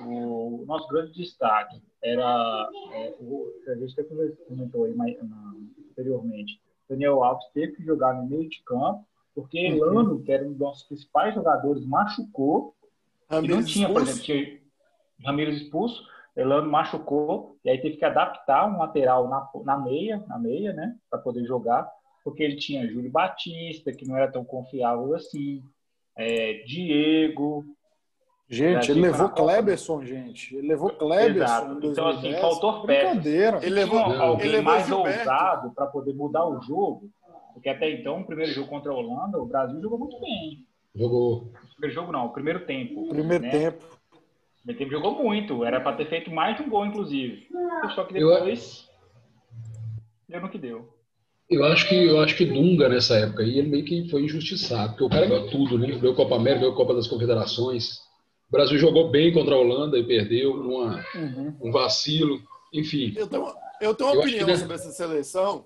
o nosso grande destaque era. É, o, a gente até comentou aí mais, anteriormente Daniel Alves teve que jogar no meio de campo, porque uhum. Elano, que era um dos nossos principais jogadores, machucou. e não tinha, por exemplo, tinha Ramires expulso, Elano machucou, e aí teve que adaptar um lateral na, na meia, na meia, né, para poder jogar, porque ele tinha Júlio Batista, que não era tão confiável assim, é, Diego, Gente, ele levou Cleberson, gente. Ele levou Cleberson. Então, assim, faltou peças. Ele levou alguém ele levou mais Gilberto. ousado para poder mudar o jogo. Porque até então, o primeiro jogo contra a Holanda, o Brasil jogou muito bem. Jogou. O primeiro jogo não, o primeiro tempo. Primeiro né? tempo. O primeiro tempo jogou muito. Era para ter feito mais de um gol, inclusive. Só que depois. Eu... Deu no que deu. Eu acho que eu acho que Dunga nessa época aí ele meio que foi injustiçado, porque o cara ganhou tudo, né? Ganhou Copa América, ganhou Copa das Confederações. O Brasil jogou bem contra a Holanda e perdeu numa, uhum. um vacilo. Enfim. Eu tenho, eu tenho uma eu opinião que... sobre essa seleção,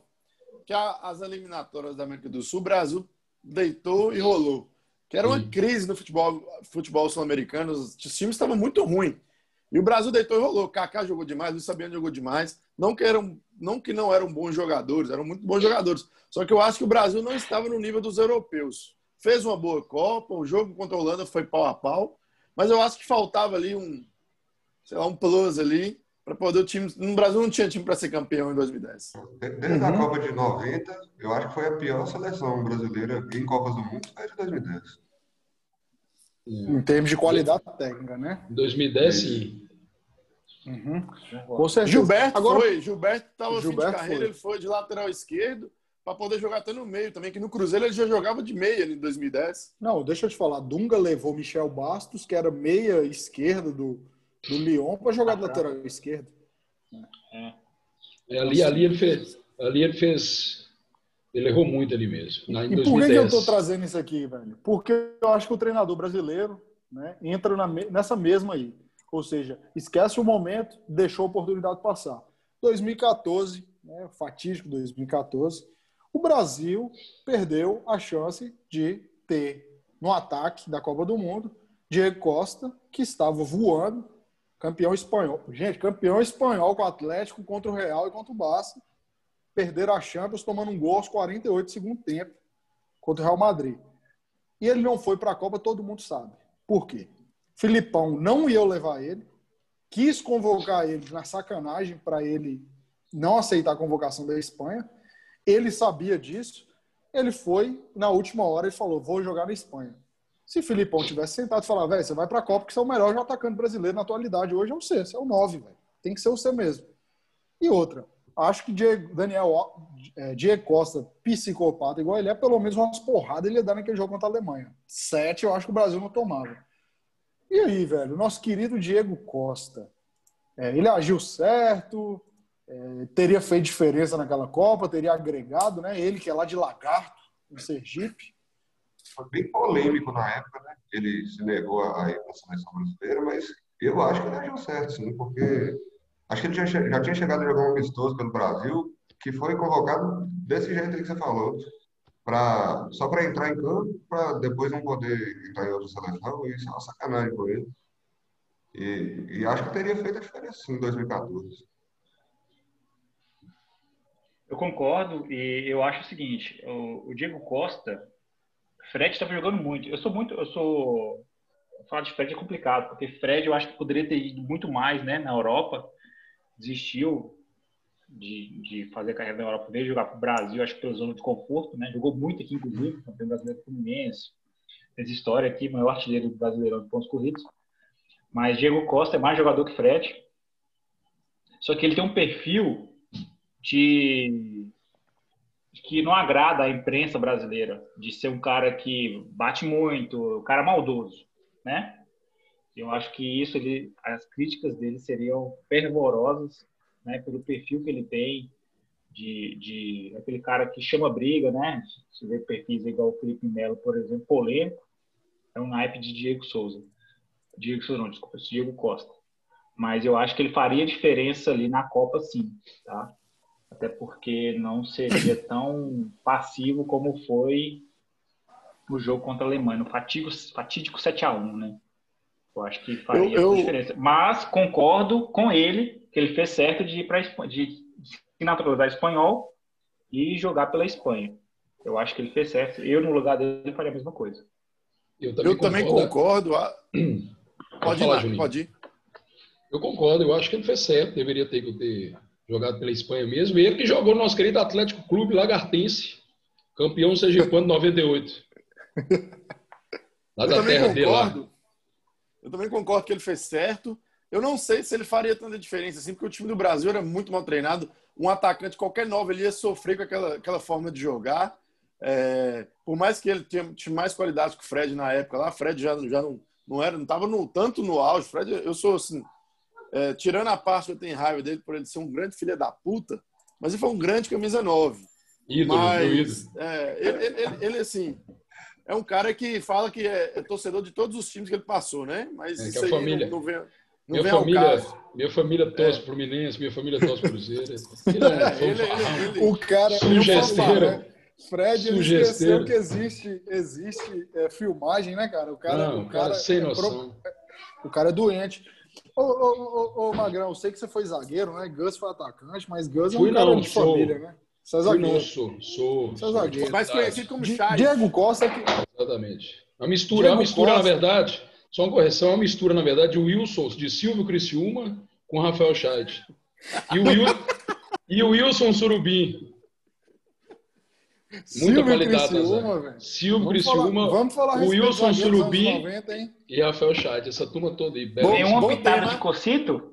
que a, as eliminatórias da América do Sul, o Brasil deitou e rolou. Que era uma crise no futebol, futebol sul-americano, os times estavam muito ruins. E o Brasil deitou e rolou. Kaká jogou demais, Luiz Sabiano jogou demais. Não que, eram, não que não eram bons jogadores, eram muito bons jogadores. Só que eu acho que o Brasil não estava no nível dos europeus. Fez uma boa Copa, o jogo contra a Holanda foi pau a pau, mas eu acho que faltava ali um, sei lá, um plus ali para poder o time. No Brasil não tinha time para ser campeão em 2010. Desde uhum. a Copa de 90, eu acho que foi a pior seleção brasileira em Copas do Mundo desde 2010. Em termos de qualidade técnica, né? Em 2010, sim. Uhum. Gilberto Agora, foi. Gilberto estava fim de carreira, foi. ele foi de lateral esquerdo para poder jogar até no meio também, que no Cruzeiro ele já jogava de meia em 2010. Não, deixa eu te falar, Dunga levou Michel Bastos, que era meia esquerda do, do Lyon, para jogar de lateral esquerdo. É. É, ali, ali ele fez, ali ele fez, ele errou muito ali mesmo. Na, e 2010. por que, que eu estou trazendo isso aqui, velho? Porque eu acho que o treinador brasileiro né, entra na, nessa mesma aí. Ou seja, esquece o momento, deixou a oportunidade passar. 2014, né, fatídico 2014, o Brasil perdeu a chance de ter no ataque da Copa do Mundo Diego Costa, que estava voando, campeão espanhol. Gente, campeão espanhol com o Atlético contra o Real e contra o Barça. Perderam a Champions tomando um gol aos 48 do segundo tempo contra o Real Madrid. E ele não foi para a Copa, todo mundo sabe. Por quê? Filipão não ia levar ele, quis convocar ele na sacanagem para ele não aceitar a convocação da Espanha ele sabia disso. Ele foi, na última hora, e falou: vou jogar na Espanha. Se Filipão tivesse sentado e falar, velho, você vai para a Copa, que você é o melhor atacante brasileiro na atualidade. Hoje é o C, você é o 9, velho. Tem que ser o C mesmo. E outra, acho que Diego, Daniel é, Diego Costa, psicopata igual ele é, pelo menos umas porradas ele ia dar naquele jogo contra a Alemanha. Sete eu acho que o Brasil não tomava. E aí, velho, nosso querido Diego Costa, é, ele agiu certo, é, teria feito diferença naquela Copa, teria agregado, né? Ele que é lá de Lagarto, em Sergipe. Foi bem polêmico na época, né? Ele se negou a ir para a seleção brasileira, mas eu acho que ele agiu certo, sim, porque acho que ele já, já tinha chegado a jogar um amistoso pelo Brasil, que foi convocado desse jeito que você falou, pra, só para entrar em campo, para depois não poder entrar em outra seleção, isso é uma sacanagem com ele. E, e acho que teria feito a diferença em 2014. Eu concordo e eu acho o seguinte, o Diego Costa, Fred estava jogando muito. Eu sou muito, eu sou falar de Fred é complicado, porque Fred eu acho que poderia ter ido muito mais, né, na Europa. Desistiu de, de fazer carreira na Europa, veio jogar para o Brasil, acho que pela zona de conforto, né? Jogou muito aqui, inclusive, campeão brasileiro Fluminense. Fez história aqui, maior artilheiro do Brasileirão de pontos corridos. Mas Diego Costa é mais jogador que Fred. Só que ele tem um perfil de que não agrada à imprensa brasileira, de ser um cara que bate muito, um cara maldoso, né? Eu acho que isso ele, as críticas dele seriam fervorosas, né, pelo perfil que ele tem de, de aquele cara que chama briga, né? Se vê perfis igual o Felipe Melo, por exemplo, polêmico, é um naipe de Diego Souza. Diego Souza não, desculpa, Diego Costa. Mas eu acho que ele faria diferença ali na Copa, sim, tá? Até porque não seria tão passivo como foi o jogo contra a Alemanha, no fatídico, fatídico 7 a 1 né? Eu acho que faria eu, eu... diferença. Mas concordo com ele que ele fez certo de ir para de se naturalizar espanhol e jogar pela Espanha. Eu acho que ele fez certo. Eu, no lugar dele, faria a mesma coisa. Eu também eu concordo. Também concordo. Ah, pode, falar, ir, pode ir. Eu concordo. Eu acho que ele fez certo. Deveria ter que ter jogado pela Espanha mesmo. E ele que jogou no nosso querido Atlético Clube Lagartense, campeão sergipano 98. Lá da terra dele lá. Eu também concordo que ele fez certo. Eu não sei se ele faria tanta diferença assim, porque o time do Brasil era muito mal treinado. Um atacante, qualquer novo, ele ia sofrer com aquela, aquela forma de jogar. É, por mais que ele tinha, tinha, mais qualidade que o Fred na época lá, Fred já, já não, não era, não estava no, tanto no auge. Fred, eu sou assim, é, tirando a parte que eu tenho raiva dele por ele ser um grande filho da puta, mas ele foi um grande camisa 9. Ídolo, mas, é, ele, ele, ele, assim, é um cara que fala que é, é, torcedor de todos os times que ele passou, né? Mas é, isso a família. não, não vem, não minha família, minha família torce é. Fluminense, minha família torce Cruzeiro. Ele, é, ele, ele, o cara sugesteira. Né? Fred ele esqueceu que existe, existe é, filmagem, né, cara? O cara, não, o cara, cara sem noção. o cara é doente. Ô, ô, ô, ô, Magrão, eu sei que você foi zagueiro, né? Gus foi atacante, mas Gus é um Fui, cara não, de sou. família, né? Você é zagueiro. Não, sou. Sou. Você é zagueiro. Mais conhecido como Chaves. Diego Costa. Que... Exatamente. Uma mistura, Diego uma mistura, Costa. na verdade, só uma correção, é uma mistura, na verdade, de Wilson, de Silvio Criciúma com Rafael Scheid. E o, Will, e o Wilson Surubim. Muita Silvio qualidade. Criciúma, velho. Silvio Criciúma. Vamos falar o Wilson Surubim 90, e Rafael Chad. Essa turma toda aí. Tem uma pitada de Cocito?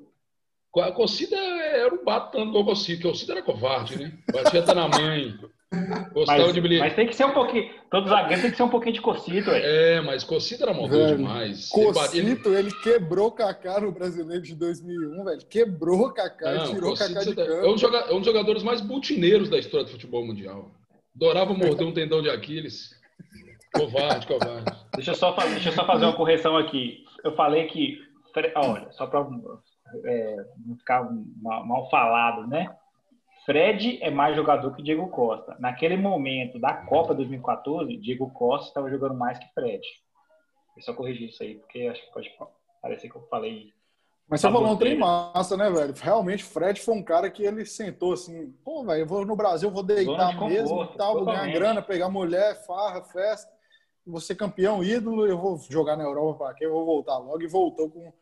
A Cocida era um batando com o Cocito, que o Cocito era covarde, né? Batia até na mãe. Gostava mas, de bilhete. Mas tem que ser um pouquinho. Todos zagueiros tem que ser um pouquinho de Cocito, velho. É, mas Cocito era maldoso demais. Cocito, ele... ele quebrou Kaká no brasileiro de 2001, velho. Quebrou Kaká e tirou Kaká de tá- campo. É um dos jogadores mais butineiros da história do futebol mundial. Adorava morder um tendão de Aquiles. Covarde, covarde. Deixa eu, só, deixa eu só fazer uma correção aqui. Eu falei que. Olha, só para é, não ficar mal, mal falado, né? Fred é mais jogador que Diego Costa. Naquele momento da Copa 2014, Diego Costa estava jogando mais que Fred. Eu só corrigir isso aí, porque acho que pode parecer que eu falei mas você falou um trem massa, né, velho? Realmente, Fred foi um cara que ele sentou assim, pô, velho, eu vou no Brasil, vou deitar de mesmo e tal, vou ganhar grana, pegar mulher, farra, festa, vou ser campeão, ídolo, eu vou jogar na Europa para quê? Eu vou voltar logo e voltou com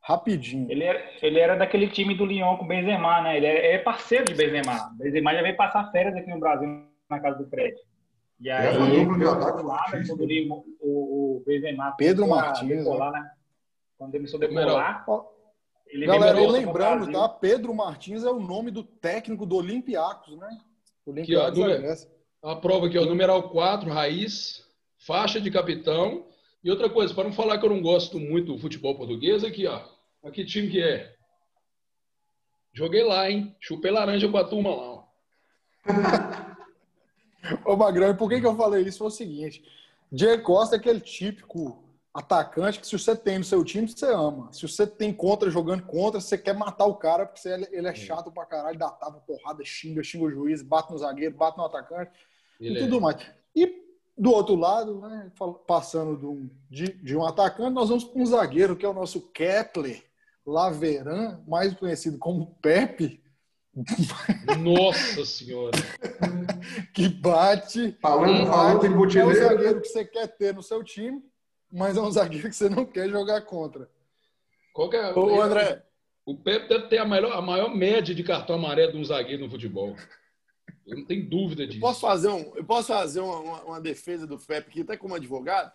rapidinho. Ele era, ele era daquele time do Lyon com o Benzema, né? Ele é, é parceiro de Benzema. Benzema já veio passar férias aqui no Brasil, na casa do Fred. E aí, ele, o, o Benzema... Pedro Martins. Decolar, né? Quando ele começou a decolar Ele Galera, lembrando, tá? Pedro Martins é o nome do técnico do Olympiacos, né? Olympiacos aqui, ó, a prova aqui, ó, numeral 4, raiz, faixa de capitão. E outra coisa, para não falar que eu não gosto muito do futebol português, aqui, ó. Aqui time que é? Joguei lá, hein? Chupei laranja com a turma lá, ó. Ô, Magrão, e por que, que eu falei isso? Foi o seguinte: Diego Costa é aquele típico atacante que se você tem no seu time, você ama. Se você tem contra jogando contra, você quer matar o cara porque você, ele é chato pra caralho, dá tapa, porrada, xinga, xinga o juiz, bate no zagueiro, bate no atacante ele e tudo é. mais. E do outro lado, né, passando de, de um atacante, nós vamos para um zagueiro que é o nosso Kepler Laveran, mais conhecido como Pepe. Nossa senhora! que bate. Falando, falando em botineiro. É o zagueiro que você quer ter no seu time mas é um zagueiro que você não quer jogar contra. Qual que é? Ô, André. O Pepe deve ter a maior, a maior média de cartão amarelo de um zagueiro no futebol. Eu não tenho dúvida disso. Eu posso fazer, um, eu posso fazer uma, uma, uma defesa do Pepe aqui, até como advogado?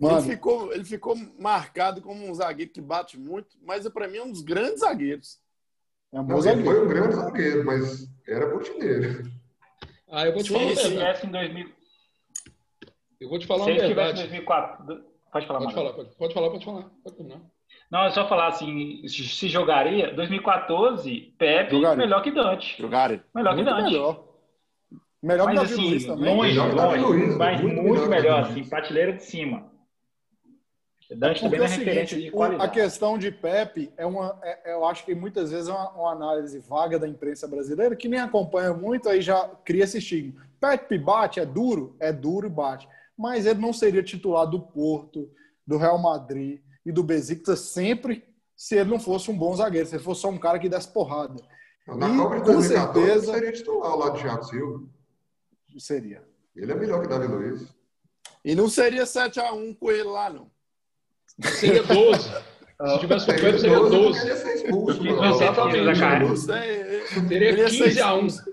Ele ficou, ele ficou marcado como um zagueiro que bate muito, mas para mim é um dos grandes zagueiros. É um não, ele foi um grande zagueiro, mas era botineiro. Ah, eu vou te sim, falar. Tivesse em 2000, eu vou te falar Se uma verdade. 2004, pode falar, pode falar, pode, pode, falar, pode falar, pode terminar. Não, é só falar assim, se jogaria, 2014, Pepe jogaria. melhor que Dante. Jogaria. Melhor muito que Dante. Melhor. Melhor mas, que Davi assim, Luiz também. Longe, longe, Luiz, mas muito, muito melhor, assim, prateleira de cima. Dante também é, é referência de qualidade. A questão de Pepe é uma, é, eu acho que muitas vezes é uma, uma, análise vaga da imprensa brasileira que nem acompanha muito, aí já cria esse estigma. Pepe bate, é duro? É duro e bate mas ele não seria titular do Porto, do Real Madrid e do Besiktas sempre se ele não fosse um bom zagueiro, se ele fosse só um cara que desse porrada. Na e, Copa de 2014 certeza, seria titular lá do Thiago Silva. Seria. Ele é melhor que Davi Luiz. E não seria 7x1 com ele lá, não. Seria 12. Se tivesse o Pepe, seria 12. Seria ser expulso. Exatamente. Seria 15x1.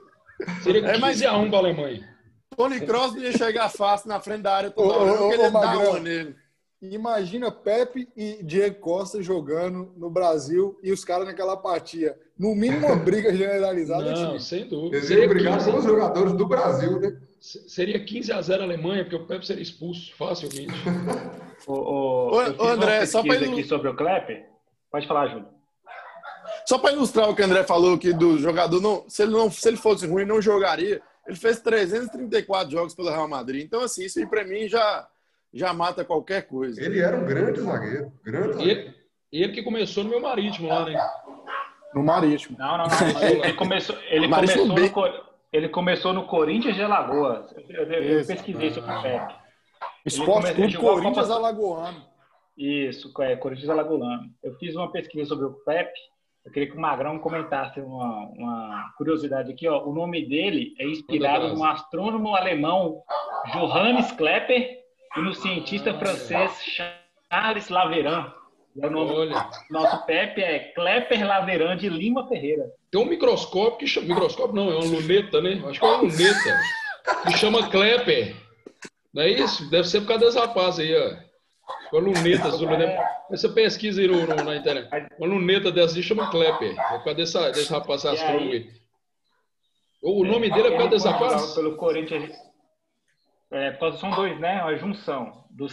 Seria 15x1 para a Alemanha. Tony Cross não ia chegar fácil na frente da área toda hora, porque ele ia dar uma nele. Imagina Pepe e Diego Costa jogando no Brasil e os caras naquela apatia. No mínimo, uma briga generalizada. Não, sem dúvida. Eles iam brigar com os jogadores do Brasil, né? Seria 15 a 0 a Alemanha, porque o Pepe seria expulso facilmente. o, o, o André, só para aqui sobre o Kleber. Pode falar, Júlio. Só para ilustrar o que o André falou que do jogador não, se ele não, se ele fosse ruim, não jogaria. Ele fez 334 jogos pelo Real Madrid. Então, assim, isso aí para mim já, já mata qualquer coisa. Ele era um grande zagueiro. Grande zagueiro. Ele, ele que começou no meu marítimo lá, né? No marítimo. Não, não, não. Ele começou, ele começou, no, ele começou no Corinthians de Alagoas. Eu, eu, eu pesquisei sobre o Pepe. Esporte Clube Corinthians Copa... Alagoano. Isso, é, Corinthians Alagoano. Eu fiz uma pesquisa sobre o Pepe eu queria que o Magrão comentasse uma, uma curiosidade aqui. Ó. O nome dele é inspirado no astrônomo alemão Johannes Klepper e no cientista francês Charles Laveran. É o nome Olha. nosso Pepe é Klepper Laveran de Lima Ferreira. Tem um microscópio que chama. Microscópio não, é uma luneta, né? Acho que é uma luneta. que chama Klepper. Não é isso? Deve ser por causa das rapazes aí, ó. Uma luneta, luneta. Você pesquisa aí no, no, na internet. Uma luneta dessa aí chama Klepper. É por causa dessa, desse rapaz astrônomo aí. O nome dele é por causa desse rapaz? Pelo Corinthians. É, são dois, né? Uma junção do,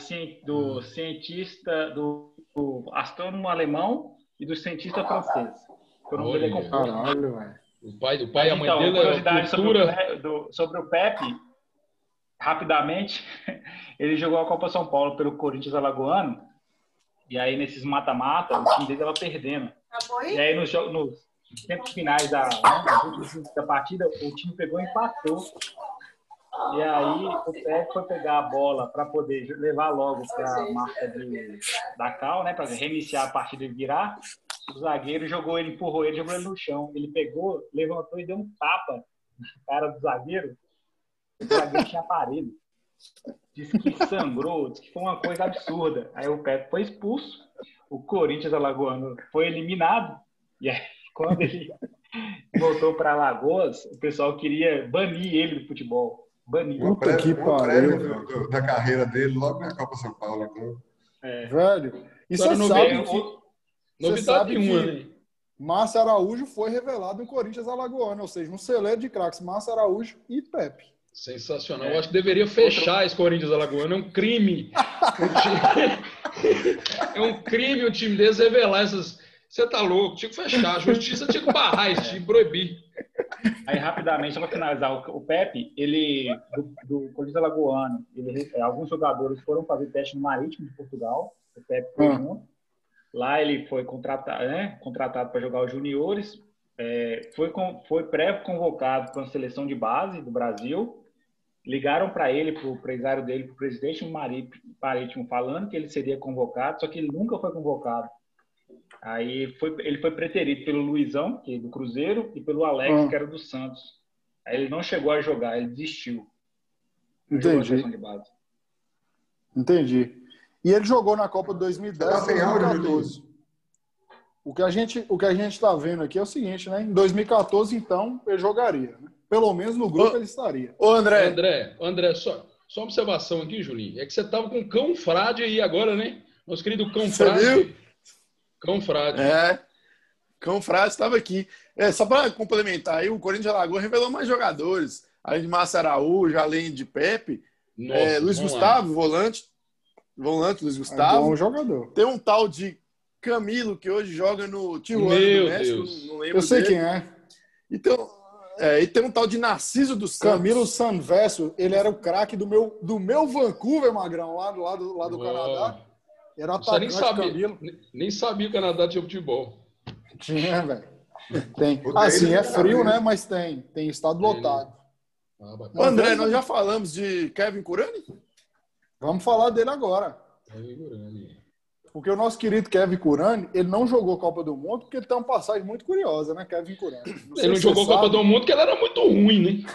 do cientista, do, do astrônomo alemão e do cientista francês. O nome dele é. Caralho, velho. O pai, o pai e a mãe então, dele é cultura... Sobre o, do, sobre o Pepe, rapidamente, ele jogou a Copa São Paulo pelo Corinthians Alagoano. E aí, nesses mata-mata, o time dele estava perdendo. E aí, nos, nos tempos finais da, né, da partida, o time pegou e empatou. E aí, o Pé foi pegar a bola para poder levar logo para a marca de, da Cal, né, para reiniciar a partida e virar. O zagueiro jogou ele, empurrou ele, jogou ele no chão. Ele pegou, levantou e deu um tapa na cara do zagueiro. O zagueiro tinha aparelho. Disse que sangrou, disse que foi uma coisa absurda. Aí o Pepe foi expulso, o Corinthians Alagoano foi eliminado, e aí quando ele voltou para Alagoas, o pessoal queria banir ele do futebol. Banir. Puta que pariu. Da carreira dele logo na Copa São Paulo. Então. É. Velho, e você sabe que... Nenhuma, né? Márcio Araújo foi revelado no Corinthians Alagoano, ou seja, um celeiro de craques, Márcio Araújo e Pepe. Sensacional. É. Eu acho que deveria fechar Outro... esse Corinthians Alagoano. É um crime. é um crime o time deles revelar essas. Você tá louco? Tinha que fechar. A justiça tinha que barrar esse time, proibir. Aí, rapidamente, só para finalizar, o Pepe, ele, do, do Corinthians Alagoano, ele, alguns jogadores foram fazer teste no Marítimo de Portugal. O Pepe foi hum. um. Lá ele foi contratado, né, contratado para jogar os juniores, é, foi, com, foi pré-convocado para a seleção de base do Brasil. Ligaram para ele, para o empresário dele, para o presidente marítimo, falando que ele seria convocado, só que ele nunca foi convocado. Aí foi, ele foi preterido pelo Luizão, que é do Cruzeiro, e pelo Alex, ah. que era do Santos. Aí ele não chegou a jogar, ele desistiu. Entendi. Entendi. E ele jogou na Copa 2010 e 2014. O que a gente o que a gente está vendo aqui é o seguinte, né? Em 2014, então, ele jogaria. Né? Pelo menos no grupo ô, ele estaria. Ô, André. André, André, só, só uma observação aqui, Julinho. É que você tava com o Cão Frade aí agora, né? Nosso querido Cão Frade. Viu? Cão Frade. É. Cão Frade estava aqui. É, só para complementar aí, o Corinthians de Alagoas revelou mais jogadores. Além de Márcio Araújo, além de Pepe. Nossa, é, Luiz Gustavo, lá. volante, volante Luiz Gustavo. É bom jogador. Tem um tal de Camilo, que hoje joga no Tijuana do México. Deus. Não lembro Eu sei dele. quem é. Então, é, e tem um tal de Narciso do Santos. Camilo Sanverso, ele era o craque do meu, do meu Vancouver, Magrão, lá do, lá do, lá do Canadá. Era atacante nem sabia, Camilo. Nem sabia que o Canadá tinha futebol. Tinha, velho. Tem. Assim, é frio, né? Mas tem. Tem estado lotado. Ah, André, nós já falamos de Kevin Curani? Vamos falar dele agora. Porque o nosso querido Kevin Curani, ele não jogou Copa do Mundo porque ele tem uma passagem muito curiosa, né, Kevin Curani? Não ele não jogou sabe. Copa do Mundo porque ele era muito ruim, né?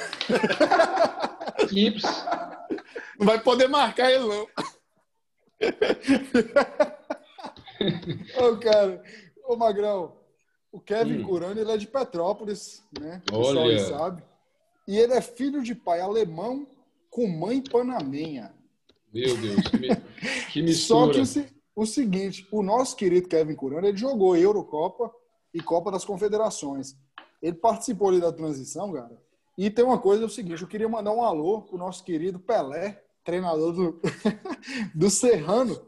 Simples. Não vai poder marcar ele, não. ô, cara, ô Magrão, o Kevin hum. Curani, ele é de Petrópolis, né? O Olha. sabe. E ele é filho de pai alemão com mãe panamenha. Meu Deus, que mistura. Só que o, seguinte, o nosso querido Kevin Curano, ele jogou Eurocopa e Copa das Confederações. Ele participou ali da transição, cara. E tem uma coisa, é o seguinte, eu queria mandar um alô pro nosso querido Pelé, treinador do, do Serrano.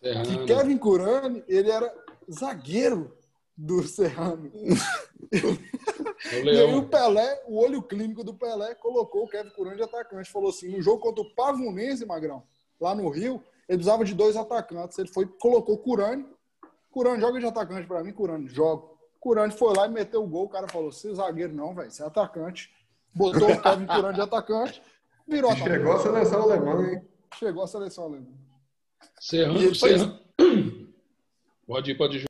Serrano. Que Kevin Curani, ele era zagueiro do Serrano. e aí o Pelé, o olho clínico do Pelé, colocou o Kevin Curani de atacante. Falou assim, no jogo contra o Pavunense, Magrão, lá no Rio, ele precisava de dois atacantes. Ele foi, colocou Curani. Curani, joga de atacante para mim, Curani, joga. Curani foi lá e meteu o gol. O cara falou: se zagueiro não, velho, você é atacante. Botou o Kevin Curani de atacante, virou atacante. Chegou a seleção alemã, hein? Chegou a seleção alemã. Serrano, Serrano. Pode ir, pode ir.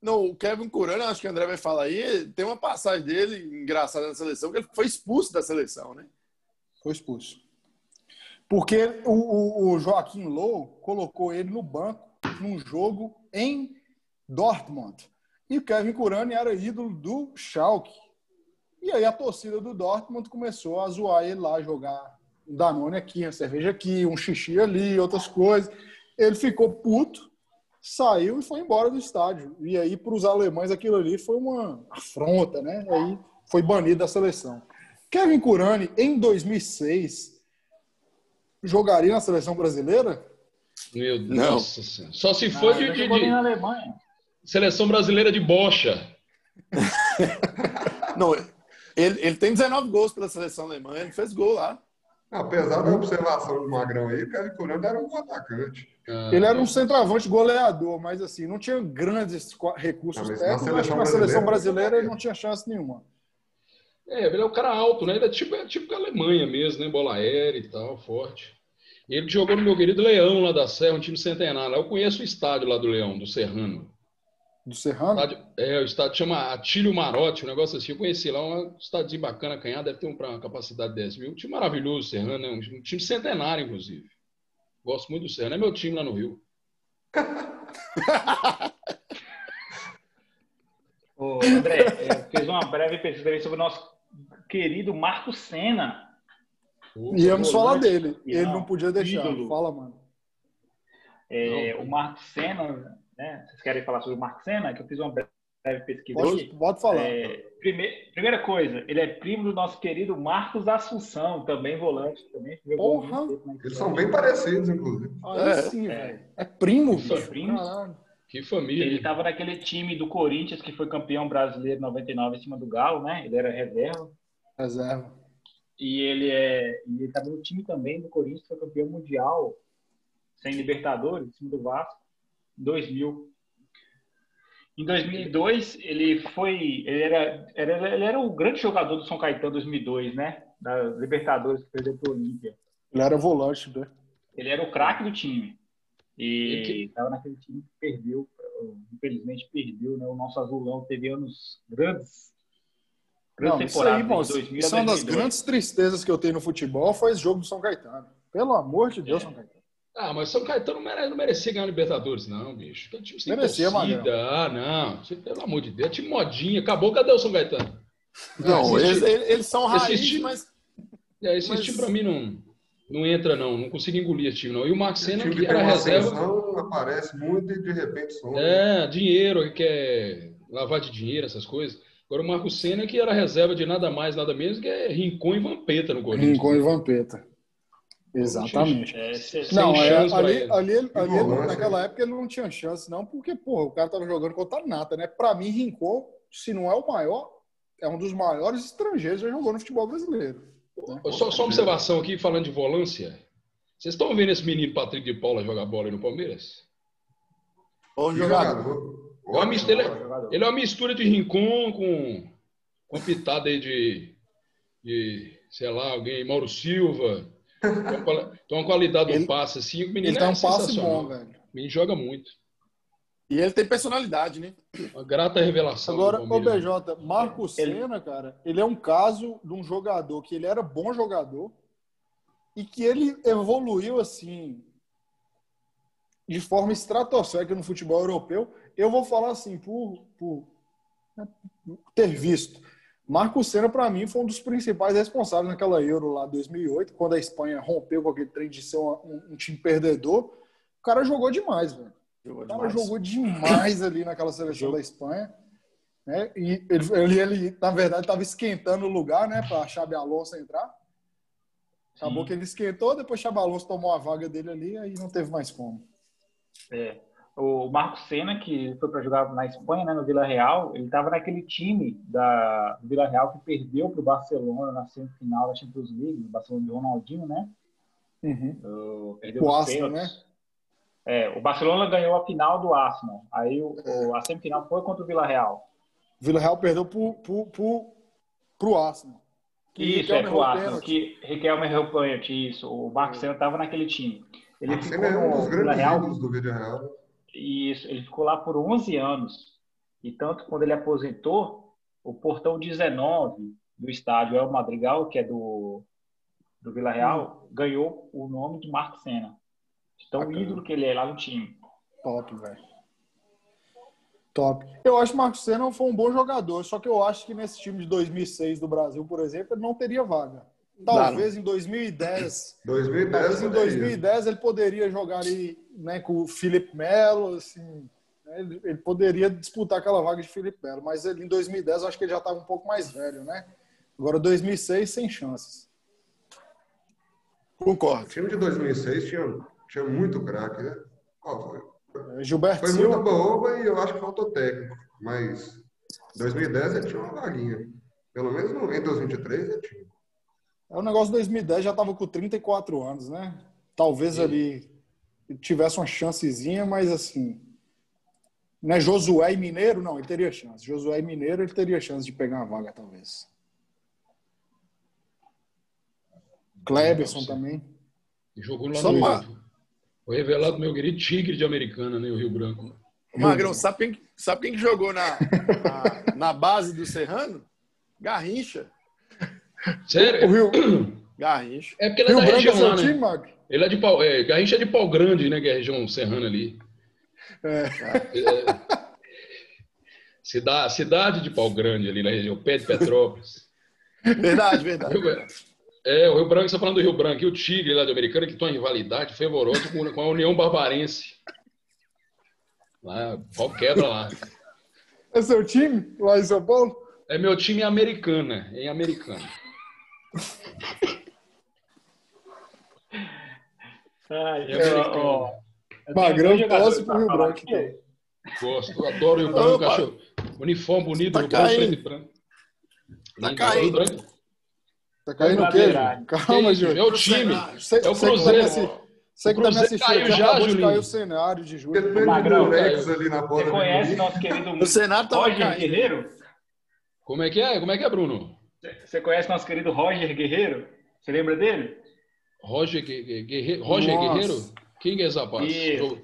Não, o Kevin Curani, acho que o André vai falar aí, tem uma passagem dele engraçada na seleção, que ele foi expulso da seleção, né? Foi expulso. Porque o, o, Joaquim Low colocou ele no banco num jogo em Dortmund. E o Kevin Curani era ídolo do Schalke. E aí a torcida do Dortmund começou a zoar ele lá, jogar um Danone aqui, uma cerveja aqui, um xixi ali, outras coisas. Ele ficou puto, saiu e foi embora do estádio. E aí, para os alemães, aquilo ali foi uma afronta, né? E aí foi banido da seleção. Kevin Curani, em 2006, jogaria na seleção brasileira? Meu Deus. Não. Só se for de, de, de... seleção brasileira de bocha. Não, ele, ele tem 19 gols pela seleção alemã, ele fez gol lá. Apesar da observação do Magrão aí, o Kevin Curando era um atacante. Ah, ele era um centroavante goleador, mas assim, não tinha grandes recursos não, técnicos. Acho que na seleção brasileira ele não tinha chance nenhuma. É, ele é um cara alto, né? Ele é tipo, é tipo a Alemanha mesmo, né? Bola aérea e tal, forte. Ele jogou no meu querido Leão, lá da Serra, um time centenário. Eu conheço o estádio lá do Leão, do Serrano. Do Serrano? Estádio, é, o estádio chama Atílio Marotti, um negócio assim. Eu conheci lá, um estádio bacana, canhado, deve ter uma capacidade de 10 mil. Um time maravilhoso, Serrano, né? um time centenário, inclusive. Gosto muito do Serrano, é meu time lá no Rio. Ô, André, fez uma breve pesquisa sobre o nosso querido Marco Senna. Íamos falar dele. Ele não, não podia deixar. Ídolo. Fala, mano. É, o Marco Senna né? Vocês querem falar sobre o Marco Senna? Que eu fiz uma breve pesquisa Pode, aqui. pode falar. É, prime- primeira coisa, ele é primo do nosso querido Marcos Assunção, também volante. Também Porra! Eles são bem parecidos, inclusive. Aí É. sim, velho. É primo, São bicho. primos? Caralho. Que família. Ele estava naquele time do Corinthians que foi campeão brasileiro em 99 em cima do Galo, né? Ele era reserva. Reserva. E ele é, e ele estava no time também do Corinthians, foi campeão mundial sem Libertadores, em cima do Vasco, em 2000. Em 2002, ele foi, ele era, era, ele era o grande jogador do São Caetano 2002, né? Da Libertadores que perdeu para o Olímpia. Ele era volante, né? Ele era o craque do time. E E que- estava naquele time que perdeu, infelizmente perdeu, né? O nosso azulão teve anos grandes. Não, isso aí, temporadas, irmão, de 2000 a isso é uma das 2002. grandes tristezas que eu tenho no futebol foi esse jogo do São Caetano. Pelo amor de Deus, É. São Caetano. Ah, mas São Caetano não mere- não merecia ganhar Libertadores, não, bicho. Aquele time sem Merecia, torcida. Ah, não. Pelo amor de Deus. É time modinha. Acabou. Cadê o São Caetano? Não, Esse eles, eles- são esse raiz, time- mas É, esse Mas- time pra mim não, não entra, não. Não consigo engolir esse time, não. E o Senna, time que que era reserva. ascensão, aparece muito e de repente some. É, dinheiro, que quer lavar de dinheiro, essas coisas. Agora o Marcos Senna, que era reserva de nada mais, nada menos, que é Rincon e Vampeta no Corinthians. Rincon e Vampeta. Exatamente. É, Sem Não, é, ali, ali, ali, ali volante, naquela né? época ele não tinha chance, não, porque, porra, o cara tava jogando contra a Nata, né? Pra mim, Rincon, se não é o maior, é um dos maiores estrangeiros que já jogou no futebol brasileiro. Só, só uma observação aqui, falando de volância. Vocês estão vendo esse menino Patrick de Paula jogar bola aí no Palmeiras? bom jogador. É uma mistura, Ótimo. jogador. ele é uma mistura de Rincon com, com uma pitada aí de, de, sei lá, alguém, Mauro Silva. Tem uma, qualidade Ele- do passe assim, o menino Ele tem é um passe bom, velho. O menino joga muito. E ele tem personalidade, né? Uma grata revelação. Agora, o. BJ, Marco Ele- Senna, cara, ele é um caso de um jogador que ele era bom jogador e que ele evoluiu assim de forma estratosférica no futebol europeu. Eu vou falar assim, por, por ter visto. Marco Senna, para mim, foi um dos principais responsáveis naquela Euro lá 2008, quando a Espanha rompeu com aquele trem de ser uma- um, um time perdedor. O cara jogou demais, velho. Jogou O cara demais. jogou demais ali naquela seleção da Espanha. Né? E ele, ele, ele, na verdade, estava esquentando o lugar né, para Xabi Alonso entrar. Acabou Sim. que ele esquentou, depois Xabi Alonso tomou a vaga dele ali, aí não teve mais como. É. O Marcos Senna, que foi para jogar na Espanha, né, no Vila Real, ele estava naquele time da do Vila Real que perdeu para o Barcelona na semifinal da Champions League, o Barcelona de Ronaldinho, né? O- Perdeu O Arsenal, pênaltis. É, o Barcelona ganhou a final do Arsenal. Aí o, o- a semifinal foi contra o Vila Real. Vila Real perdeu pro, pro, pro, pro Arsenal. Que Isso, é Riquelme pro errou Arsenal, que Riquelme errou pênalti, isso. O Marcos Senna estava naquele time. Ele Marcelo ficou é um dos no Vila grandes Real do Vídeo Real. Isso, ele ficou lá por 11 anos. E tanto quando ele aposentou, o portão 19 do estádio El Madrigal, que é do, do Vila Real, ganhou o nome de Marco Senna. Então, o Bacana. ídolo que ele é lá no time. Top, velho. Top. Eu acho que o Marcos Senna foi um bom jogador, só que eu acho que nesse time de 2006 do Brasil, por exemplo, ele não teria vaga. Talvez em 2010 2010. Talvez em poderia. 2010 ele poderia jogar ali né, com o Felipe Melo, assim, né, ele, ele poderia disputar aquela vaga de Felipe Melo, mas ele, em 2010 eu acho que ele já estava um pouco mais velho, né? Agora 2006 sem chances. O Concordo. time de 2006 tinha, tinha muito craque, né? Ó, foi, É, Gilberto foi Silva, muito boba e eu acho que faltou técnico. Mas 2010 ele tinha uma vaguinha. Pelo menos no Windows 23 ele tinha. É o negócio de 2010 já estava com 34 anos, né? Talvez Sim. ali ele tivesse uma chancezinha, mas assim, né, Josué e Mineiro, não, ele teria chance. Josué e Mineiro, ele teria chance de pegar uma vaga, talvez. Cleberson também. Jogou lá Só no uma- Foi revelado meu querido Tigre de Americana, né? O Rio Branco. Magrão, sabe quem, sabe quem que jogou na, na, na base do Serrano? Garrincha. O Sério? Rio, Garrincha. É porque ele é Rio da Branco é região seu lá, time, né? Mag? Ele é de pau. É, Garrincha é de pau grande, né? Que é a região serrana ali. É. É. Cida- cidade de pau grande ali na região, pé de Petrópolis. Verdade, verdade. É, o Rio Branco, você tá falando do Rio Branco e o Tigre lá de Americana, que tem uma rivalidade fervorosa com, com a União Barbarense. Lá, pau quebra lá. É seu time lá em São Paulo? É meu time americana, em americana. Ai, É eu, americano. ó, eu Magrão torce pro Rio Branco, então. Gosto, adoro o Rio Branco, uniforme bonito, Tá Rio Branco, caindo. e branco. Tá Lindo, caindo. Branco. Tá caindo o quê. Júlio? Calma, Que Júlio. Time. É o você que tá me Cruzeiro. Você que tá me assistindo caiu já, acabou de Julinho. o cenário de Júlio. Depende do Magrão, Durex ali na porta. Você conhece nosso querido O Roger caindo. Guerreiro? Como é que é? Como é que é, Bruno? Você conhece nosso querido Roger Guerreiro? Você lembra dele? Roger, Gue- Gue- Guerreiro, Roger Nossa. Guerreiro? Quem é esse rapaz? Isso.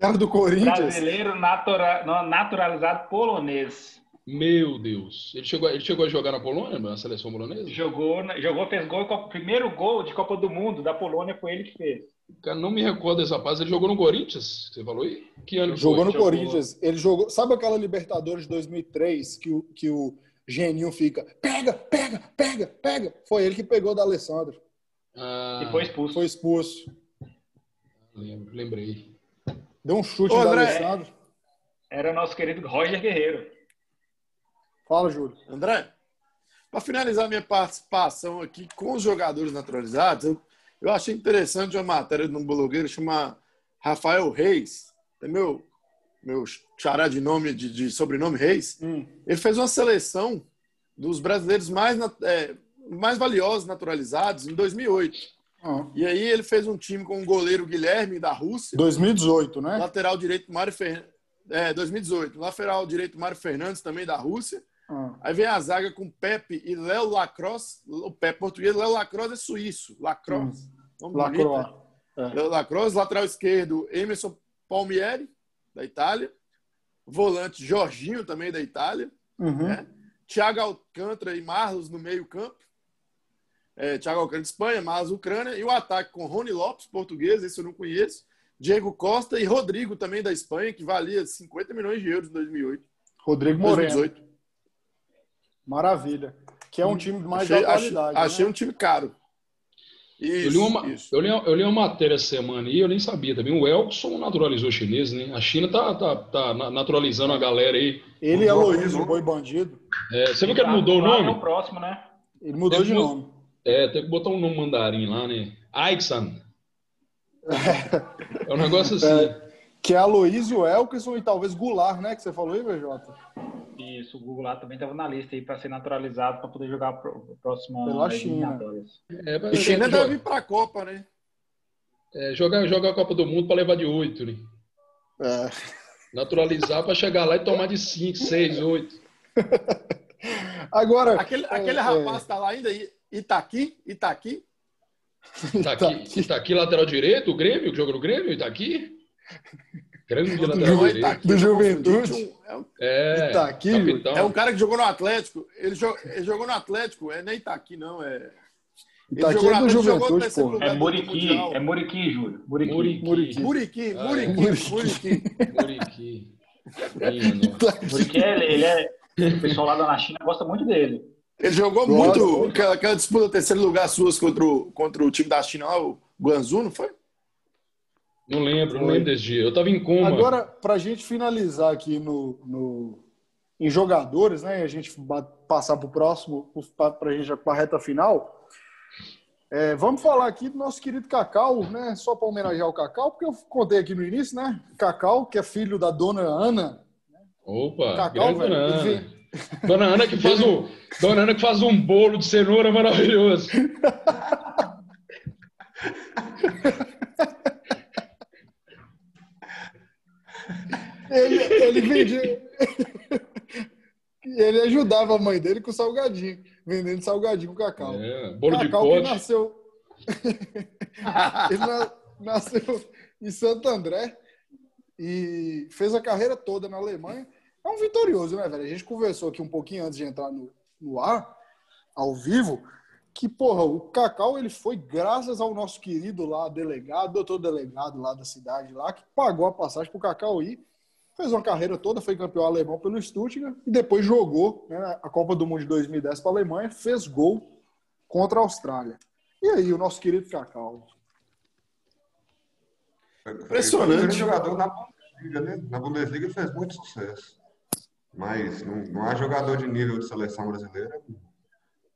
Era do Corinthians? Brasileiro natura- naturalizado polonês. Meu Deus. Ele chegou, ele chegou a jogar na Polônia, na seleção polonesa? Jogou, jogou fez gol. Copa- Primeiro gol de Copa do Mundo da Polônia foi ele que fez. Cara, não me recordo desse rapaz. Ele jogou no Corinthians, você falou aí? Que ano Jogou foi? no Corinthians. Ele jogou. Sabe aquela Libertadores de 2003 que o, que o Geninho fica pega, pega, pega, pega? Foi ele que pegou da Alessandro. Ah, E foi expulso. Foi expulso. lembro, lembrei. Deu um chute Ô, da André. Alessandro. Era nosso querido Roger Guerreiro. Fala, Júlio. André, para finalizar minha participação aqui com os jogadores naturalizados, eu, eu achei interessante uma matéria de um blogueiro chamado Rafael Reis, é meu, meu xará de nome, de, de sobrenome Reis. Hum. Ele fez uma seleção dos brasileiros mais, é, mais valiosos naturalizados em 2008. Ah. E aí ele fez um time com o goleiro Guilherme da Rússia, 2018, né? lateral direito Mário Fernandes, é, 2018, lateral direito Mário Fernandes também da Rússia. Ah. Aí vem a zaga com Pepe e Léo Lacrosse. O Pepe português, Léo Lacrosse é suíço. Lacrosse. Nome bonito, né? Lacroix. Léo Lacrosse, lateral esquerdo, Emerson Palmieri, da Itália. Volante Jorginho, também da Itália. Uhum. né? Thiago Alcântara e Marlos no meio-campo. É, Thiago Alcântara, Espanha, Marlos, Ucrânia. E o ataque com Rony Lopes, português, esse eu não conheço. Diego Costa e Rodrigo, também da Espanha, que valia 50 milhões de euros em 2008. Rodrigo Moreno. 2018. Maravilha. Que é um time mais Achei, de atualidade. achei, achei né? um time caro. Isso, Eu li, uma, isso. eu, li, eu li uma matéria essa semana e eu nem sabia também. O Elkson naturalizou chinês, né? A China tá, tá, tá na- naturalizando a galera aí. Ele é Aloysio, mudou. Boi Bandido. É, você viu que ele mudou o Lá É o nome? próximo, né? Ele mudou Ele de nome. É, tem que botar um nome mandarim lá, né? Aixan. É um negócio assim. Que é Aloysio, Elkerson e talvez Goulart, né? Que você falou aí, VJ? Isso, o lá também estava na lista aí para ser naturalizado para poder jogar a pro- próxima Pela China. É, E China é, deve joga- vir para a Copa, né? é, jogar, jogar a Copa do Mundo para levar de oito, né? É. Naturalizar para chegar lá e tomar de cinco, seis, oito. Agora. Aquele, é, aquele é, rapaz tá lá ainda, I- Itaqui, Itaqui. Tá aqui, tá aqui lateral direito, o Grêmio, que joga no Grêmio, tá aqui. Grande Do lateral Juve- direito. Itaqui, Do Juventude. É um, É, Itaqui, capitão. é um cara que jogou no Atlético. Ele, jo- ele jogou no Atlético, é nem Itaqui, não. É... Ele Itaqui jogou é no do Atlético, jogou no Juventude, terceiro pô. lugar É do Muriqui, é Muriqui, Júlio. Muriqui. Muriqui. Muriqui. Muriqui, Ah, Muriqui, Muriqui. Muriqui. Muriqui. Muriqui, ele, é. O pessoal lá da China gosta muito dele. Ele jogou Gosto. muito aquela, aquela disputa terceiro lugar suas contra o, contra o time da China lá, o Guangzhou, não foi? Não lembro, não lembro desse dia. Eu tava em coma. Agora, para a gente finalizar aqui no, no- em jogadores, né? E a gente passar para o próximo, para a gente para a reta final. é, vamos falar aqui do nosso querido Cacau, né? Só para homenagear o Cacau, porque eu contei aqui no início, né? Cacau, que é filho da dona Ana. Opa, Cacau, velho, Dona Ana. Dona Ana que faz um, Dona Ana que faz um bolo de cenoura maravilhoso. Ele, ele vendia. ele ajudava a mãe dele com salgadinho, vendendo salgadinho com Cacau. É, bolo de Cacau que pote. nasceu. Ele na- nasceu em Santo André e fez a carreira toda na Alemanha. É um vitorioso, né, velho? A gente conversou aqui um pouquinho antes de entrar no, no ar, ao vivo, que, porra, o Cacau, ele foi graças ao nosso querido lá, delegado, doutor delegado lá da cidade, lá, que pagou a passagem pro Cacau ir. Fez uma carreira toda, foi campeão alemão pelo Stuttgart e depois jogou né, a Copa do Mundo de 2010 para a Alemanha, fez gol contra a Austrália. E aí, o nosso querido Cacau? Impressionante. Primeiro jogador na Bundesliga, né? Na Bundesliga ele fez muito sucesso. Mas não, não há jogador de nível de seleção brasileira.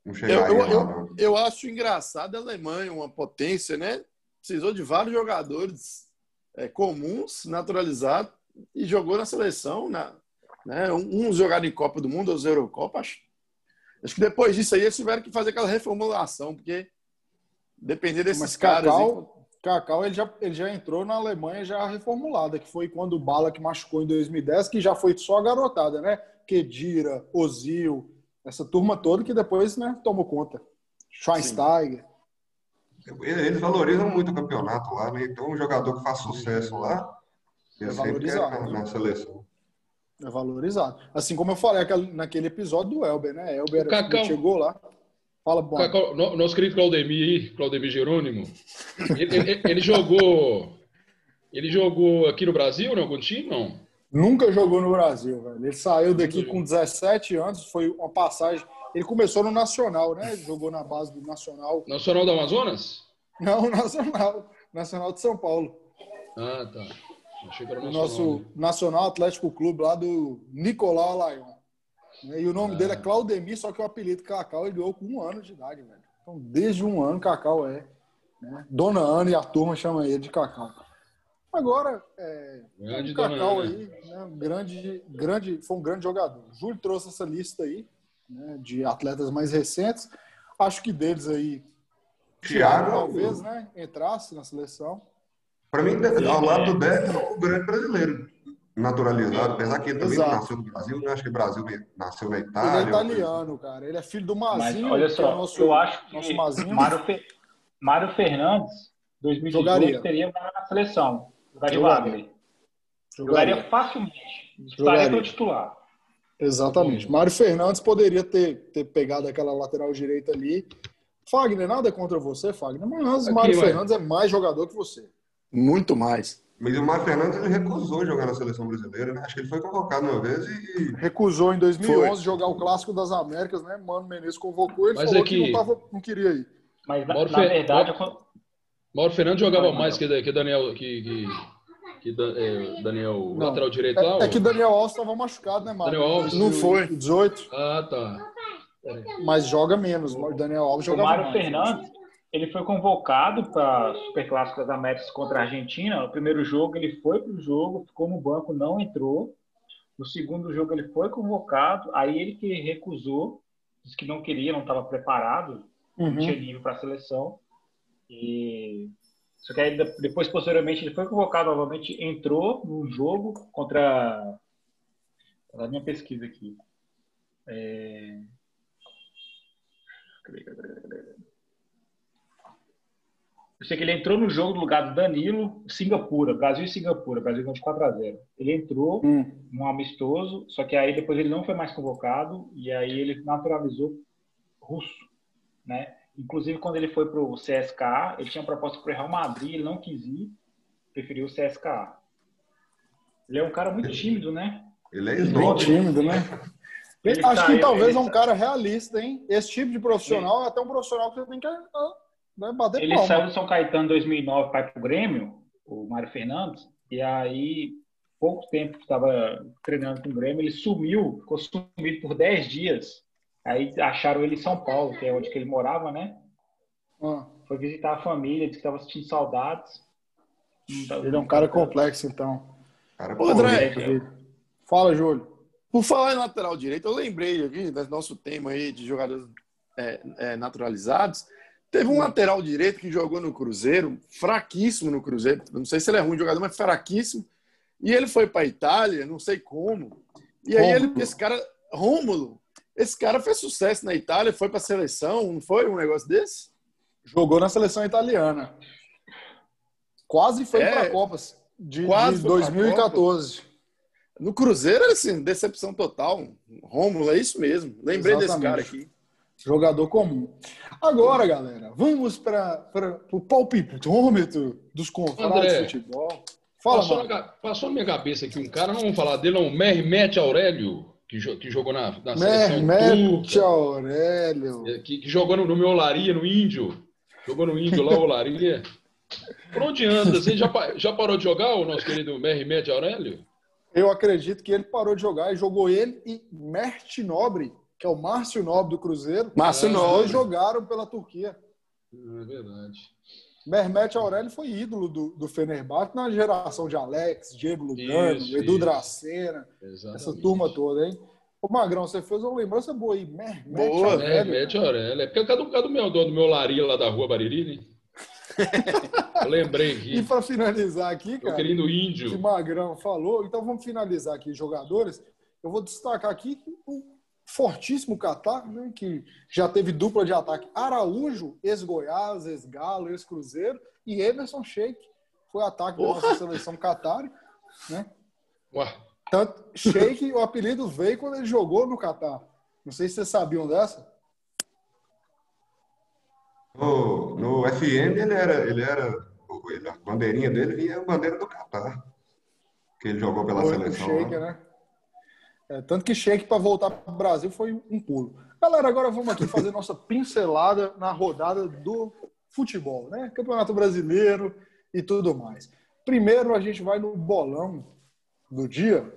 Não chegaria Eu, eu, lá, eu, não. eu acho engraçado a Alemanha, uma potência, né? Precisou de vários jogadores é, comuns, naturalizados, e jogou na seleção, na, né? Uns jogaram em Copa do Mundo, outros Eurocopa. Acho, acho que depois disso aí eles tiveram que fazer aquela reformulação, porque depender desses Mas caras. Cacau, Cacau ele, já, ele já entrou na Alemanha já reformulada, que foi quando o Bala que machucou em 2010, que já foi só a garotada, né? Kedira, Ozil, essa turma toda que depois né, tomou conta. Schweinsteiger. Eles valorizam muito o campeonato lá, né? Então, um jogador que faz sucesso lá, É valorizado. na, seleção. É valorizado. Assim como eu falei aquele- naquele episódio do Elber, né? Elber chegou lá. Fala, bom. Cacau, no- nosso querido Claudemir, aí, Claudemir Jerônimo, ele, ele- ele jogou. Ele jogou aqui no Brasil, em algum time? Não. Nunca jogou no Brasil, velho. Ele saiu daqui com 17 anos, foi uma passagem. Ele começou no Nacional, né? Jogou na base do Nacional. Nacional do Amazonas? Não, Nacional. Nacional de São Paulo. Ah, tá. O nosso né? Nacional Atlético Clube lá do Nicolau Alayon. E o nome Ah. dele é Claudemir, só que o apelido Cacau ele ganhou com um ano de idade, velho. Então, desde um ano, Cacau é. né? Dona Ana e a turma chama ele de Cacau. Agora, é, Grande o Dona Cacau Ana. aí, né, grande, grande, foi um grande jogador. O Júlio trouxe essa lista aí, né, de atletas mais recentes. Acho que deles aí, Thiago, talvez, né, entrasse na seleção. Para mim, ao lado do Beck, é o grande brasileiro. Naturalizado, apesar que ele também Exato. nasceu no Brasil, né? Acho que o Brasil nasceu na Ele Itália. é italiano, cara. Ele é filho do Mas Mazinho, olha que é só, o nosso, eu acho nosso que Mazinho. Mário, Fe... Mário Fernandes, 2018, Jogaria. teria na seleção. Jogaria. Wagner. Jogaria Jogaria. facilmente. Estaria Jogaria. pelo titular. Exatamente. Mário Fernandes poderia ter, ter pegado aquela lateral direita ali. Fagner, nada contra você, Fagner, mas Aqui, Mário vai. Fernandes é mais jogador que você. Muito mais. Mas o Mário Fernandes ele recusou jogar na seleção brasileira, né? Acho que ele foi convocado uma vez e Recusou em 2011 Foi. jogar o Clássico das Américas, né? Mano Menezes convocou, ele Mas falou é que, que- não, tava, não queria ir. Mas, na, Mauro na Fer- verdade, eu- Mauro Fernandes jogava Vai, mais Mauro. que, que Daniel. Que, que, que Da- é, Daniel, o Não. lateral direito lá? É, é o- que Daniel Alves estava machucado, né, Mário? Daniel Alves. Não foi. 18, Ah, tá. mas joga menos. O Daniel Alves o jogava Mário mais. Fernandes, ele foi convocado para o Superclássico das Américas contra a Argentina. No primeiro jogo, ele foi para o jogo, ficou no banco, não entrou. No segundo jogo, ele foi convocado. Aí ele que recusou, disse que não queria, não estava preparado, não Uhum. tinha nível para a seleção. E só que aí de- depois, posteriormente, ele foi convocado novamente, entrou num jogo contra. A minha pesquisa aqui. É... Cadê, cadê, cadê, cadê? Eu sei que ele entrou no jogo no lugar do Danilo, Singapura, Brasil e Singapura, Brasil ganhou de 4x0. Ele entrou Hum. num amistoso, só que aí depois ele não foi mais convocado e aí ele naturalizou russo, né? Inclusive quando ele foi pro CSKA, ele tinha proposta pro Real Madrid, ele não quis ir, preferiu o CSKA. Ele é um cara muito tímido, né? ele é Bem tímido, né? Ele Acho que saiu- talvez é um cara realista, hein? Esse tipo de profissional é até um profissional que você tem que ah, Ele palma. saiu do São Caetano em 2009 para o Grêmio, o Mário Fernandes, e aí, pouco tempo que estava treinando com o Grêmio, ele sumiu, ficou sumido por 10 dias. Aí acharam ele em São Paulo, que é onde que ele morava, né? Ah, Foi visitar a família, disse que estava sentindo saudades. Tá- ele é um cara complexo, então. Cara, pô, André, Fala, Júlio. Por falar em lateral direito, eu lembrei aqui do nosso tema aí de jogadores é, é, naturalizados. Teve um lateral direito que jogou no Cruzeiro, fraquíssimo no Cruzeiro. Não sei se ele é ruim jogador, mas fraquíssimo. E ele foi para Itália, não sei como. E aí ele, Rômulo. esse cara, Rômulo, esse cara fez sucesso na Itália, foi para a seleção, não foi um negócio desse? Jogou na seleção italiana. Quase foi É, para a Copa de, quase de foi pra 2014. No Cruzeiro, assim, decepção total. Rômulo, é isso mesmo. Lembrei desse Exatamente. cara aqui. Jogador comum. Agora, galera, vamos para o palpitômetro dos confrados André. de futebol. Fala, Passou na, passou na minha cabeça aqui um cara, não vamos falar dele, não, Mehmet Aurélio, que, que jogou na, na seleção Mehmet turca, Aurélio. é, que, que jogou no, no meu Olaria, no Índio. Jogou no Índio lá, Olaria. Por onde anda? Você já, já parou de jogar o nosso querido Mehmet Aurélio? Eu acredito que ele parou de jogar e jogou ele e Mert Nobre, que é o Márcio Nobre do Cruzeiro. Márcio Os Nobre. dois jogaram pela Turquia. É verdade. Mehmet Aurélio foi ídolo do, do Fenerbahçe na geração de Alex, Diego Lugano, Isso, Edu isso. Dracena, Exatamente. essa turma toda, hein? Ô Magrão, você fez uma lembrança boa aí. Mehmet Boa, Aurélio. Mehmet Aurélio. É porque é do, é do meu dono, do meu Lari lá da rua Bariri, né? Eu lembrei E aqui. para finalizar aqui, Meu cara, querido que índio. Magrão falou, então vamos finalizar aqui jogadores. Eu vou destacar aqui o fortíssimo Catar, né, que já teve dupla de ataque. Araújo, ex-Goiás, ex-Galo, ex-Cruzeiro, e Emerson Sheik foi ataque da nossa seleção Catar, né? Ué, Tanto Sheik, o apelido veio quando ele jogou no Catar. Não sei se vocês sabiam dessa. No, no FM ele era, ele era, a bandeirinha dele vinha a bandeira do Catar, que ele jogou pela Foi seleção. Sheik, lá. né? É, tanto que Sheik para voltar para o Brasil foi um pulo. Galera, agora vamos aqui fazer nossa pincelada na rodada do futebol, né? Campeonato Brasileiro e tudo mais. Primeiro a gente vai no bolão do dia,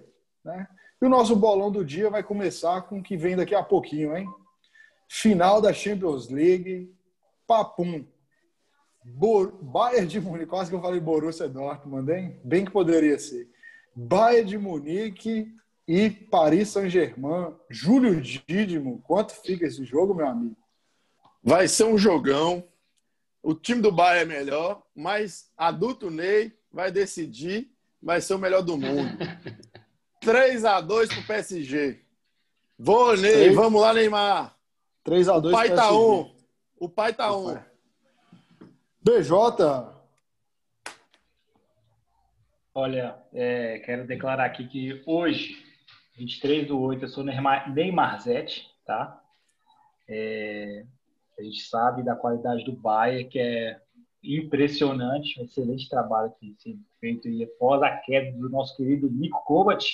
né? E o nosso bolão do dia vai começar com o que vem daqui a pouquinho, hein? Final da Champions League, papum. Bo- Bayern de Munique, quase que eu falei Borussia Dortmund, hein? Bem que poderia ser. Bayern de Munique e Paris Saint-Germain. Júlio Dídimo, quanto fica esse jogo, meu amigo? Vai ser um jogão. O time do Bayern é melhor, mas adulto Ney vai decidir, vai ser o melhor do mundo. 3 a 2 pro PSG. Vou, Ney, Três. vamos lá, Neymar. 3 a O 2 pai tá PSG. on. O pai tá O pai. BJ, Olha, é, quero declarar aqui que hoje, 23 do 8, eu sou Neymar, Neymarzete, tá? É, a gente sabe da qualidade do Bayern, que é impressionante, um excelente trabalho que tem feito aí após a queda do nosso querido Nico Kovac.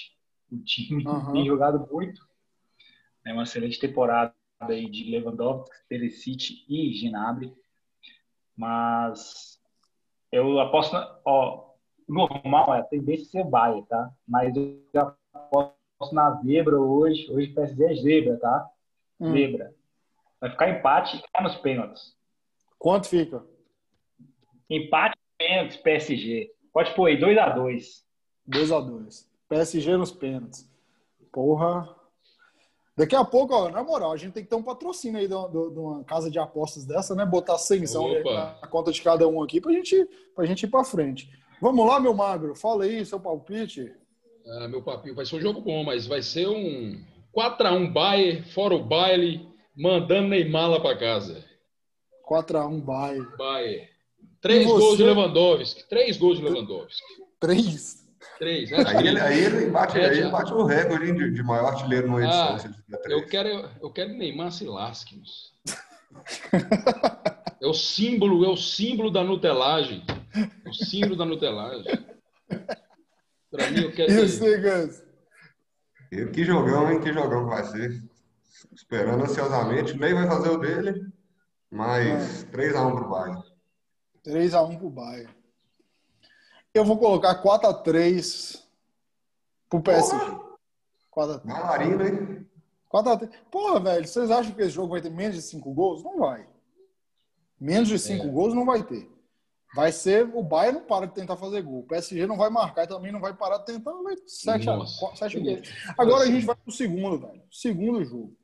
O time Aham. tem jogado muito. É uma excelente temporada aí de Lewandowski, Perisic e Gnabry. Mas eu aposto, ó, normal é a tendência ser Bayern, tá? Mas eu aposto na zebra hoje. Hoje o PSG é zebra, tá? Hum. Zebra. Vai ficar empate e ficar nos pênaltis. quanto fica? Empate e pênaltis PSG. Pode pôr aí, 2x2. 2 a 2 PSG nos pênaltis. Porra. Daqui a pouco, ó, na moral, a gente tem que ter um patrocínio aí de uma, de uma casa de apostas dessa, né? Botar 100 Opa. na conta de cada um aqui pra gente, pra gente ir pra frente. Vamos lá, meu magro. Fala aí, seu palpite. Ah, meu papinho, vai ser um jogo bom, mas vai ser um 4x1 Bayern, fora o baile, mandando Neymar lá pra casa. 4x1 Bayern. Bayern. Três você? gols de Lewandowski. Três gols de Lewandowski. 3. Três, né? Aí ele, aí ele bate, É, aí ele bate o recorde de, de maior artilheiro numa edição. Ah, três. Eu quero, eu quero que Neymar se lasque. É o símbolo, é o símbolo da nutelagem. É o símbolo da nutelagem. Pra mim, eu quero E que... você, Gans? E que jogão, hein? Que jogão que vai ser. Esperando ansiosamente. O Ney vai fazer o dele, mas 3x1 pro Bayern. 3x1 pro Bayern. Eu vou colocar 4x3 pro PSG. 4x3. Bailarina, hein? 4x3. Porra, velho, vocês acham que esse jogo vai ter menos de 5 gols? Não vai. Menos de 5 É. gols não vai ter. Vai ser. O Bayern não para de tentar fazer gol. O PSG não vai marcar e também não vai parar de tentar. Vai 7 a Nossa. 7 gols. Agora a gente vai pro segundo, velho. Segundo jogo.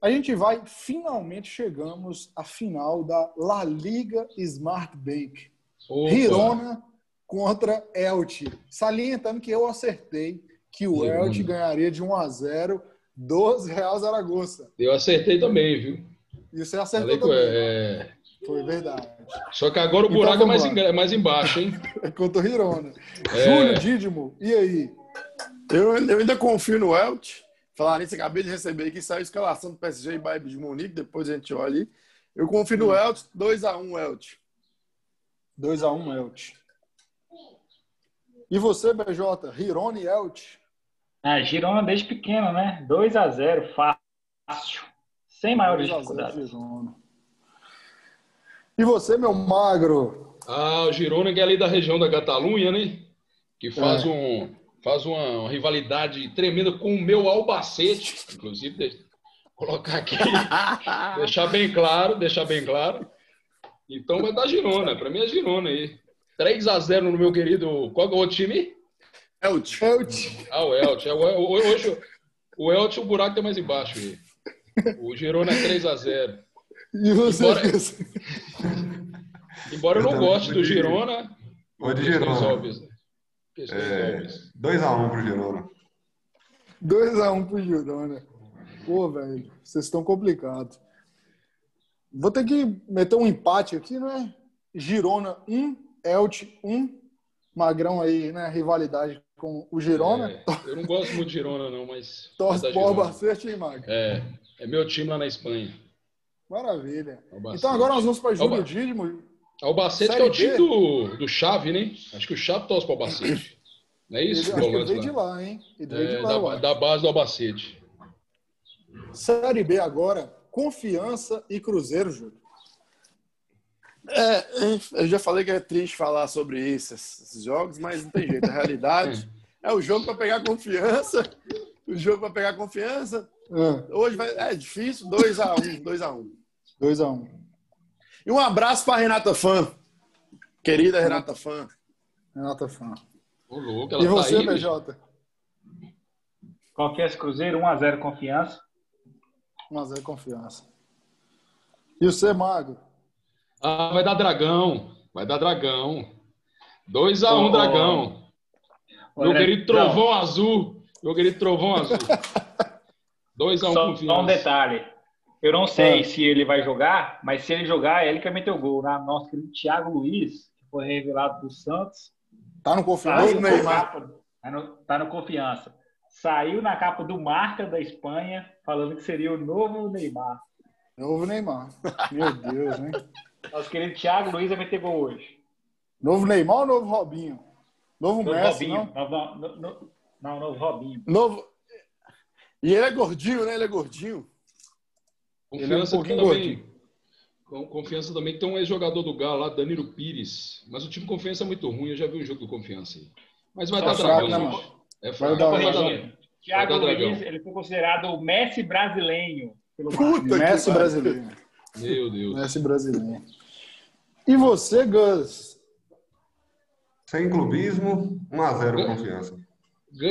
A gente vai, finalmente chegamos à final da La Liga Smart Bank. Opa. Girona contra Elche. Salientando que eu acertei que o. Elche ganharia de 1 a 0 dos Real Zaragoza. Eu acertei também, viu? E você acertou Falei também. é... Foi verdade. Só que agora o Então buraco é vamos mais, engra- é mais embaixo, hein? Contra o Girona. É. Júlio Dídimo, e aí? Eu, eu ainda confio no Elche. Falar nisso, acabei de receber aqui, saiu a escalação do PSG e Bayern de Munique, depois a gente olha ali. Eu confio no Elche, 2x1 Elche. 2x1 Elche. E você, BJ? Hirone e Elche? Ah, Girona desde pequeno, né? 2x0, fácil. Sem maiores 2 a 0 dificuldades. Girona. E você, meu magro? Ah, o Girona que é ali da região da Catalunha, né? Que faz, é. um, faz uma, uma, rivalidade tremenda com o meu Albacete, inclusive, de, colocar aqui, deixar bem claro, deixar bem claro. Então vai dar Girona, para mim é Girona aí. 3 a 0 no meu querido. Qual é o outro time? Elch. Elch. Ah, o Elch. É hoje o Elch o buraco tá mais embaixo aí. O Girona é 3 a 0 E você? Embora, embora eu não goste do Girona. Ou de Girona. 2x1 pro Girona. 2x1 pro Girona. Pô, velho, vocês estão complicados. Vou ter que meter um empate aqui, né? Girona 1, Elche 1. Magrão aí, né? Rivalidade com o Girona. É, eu não gosto muito de Girona, não, mas. Torce por Albacete, hein, Magro? É, é meu time lá na Espanha. Maravilha. Albacete. Então agora nós vamos para Júlio Alba... Dídimo. Albacete que é o time do, do Chave, né? Acho que o Chave torce para o Albacete. Não é isso? Ele, acho que veio de lá, hein? Ele veio é, de lá, da, da base do Albacete. Série B agora, Confiança e Cruzeiro, Júlio. É, eu já falei que é triste falar sobre isso, esses jogos, mas não tem jeito. A realidade é o jogo para pegar confiança. O jogo para pegar confiança. É. Hoje vai, é difícil, 2x1. 2x1. 2x1. E um abraço para Renata Fã. Querida Renata Fã. Renata Fã. Ô, louco, e você, tá BJ? Confiança Cruzeiro, 1x0 confiança. 1x0 confiança. E você, Mago? Ah, vai dar dragão. Vai dar dragão. 2x1 um, dragão. Meu André, querido trovão não. azul. Meu querido trovão azul. 2x1 um, confiança. Só um detalhe. Eu não sei é. se ele vai jogar, mas se ele jogar, é ele que vai meter o gol. Né? Nosso querido Thiago Luiz, que foi revelado do Santos. Tá no confiança, tá no, capa, tá no, tá no confiança. Saiu na capa do Marca da Espanha, falando que seria o novo Neymar. Novo Neymar. Meu Deus, hein? Nosso querido Thiago Luiz vai meter gol hoje. Novo Neymar ou novo Robinho? Novo, novo Messi, Robinho. não? Novo, no, no, não, novo Robinho. Novo... E ele é gordinho, né? Ele é gordinho. Confiança ele é um também. Confiança também tem um ex-jogador do Galo lá, Danilo Pires. Mas o time Confiança é muito ruim. Eu já vi um jogo do Confiança aí. Mas vai Só dar dragão, né, É fraco. Vai dar, dar, Thiago Luiz, ele foi considerado o Messi brasileiro. Puta Messi brasileiro. Meu Deus. Messi brasileiro. E você, Gus? Sem clubismo, 1x0 confiança.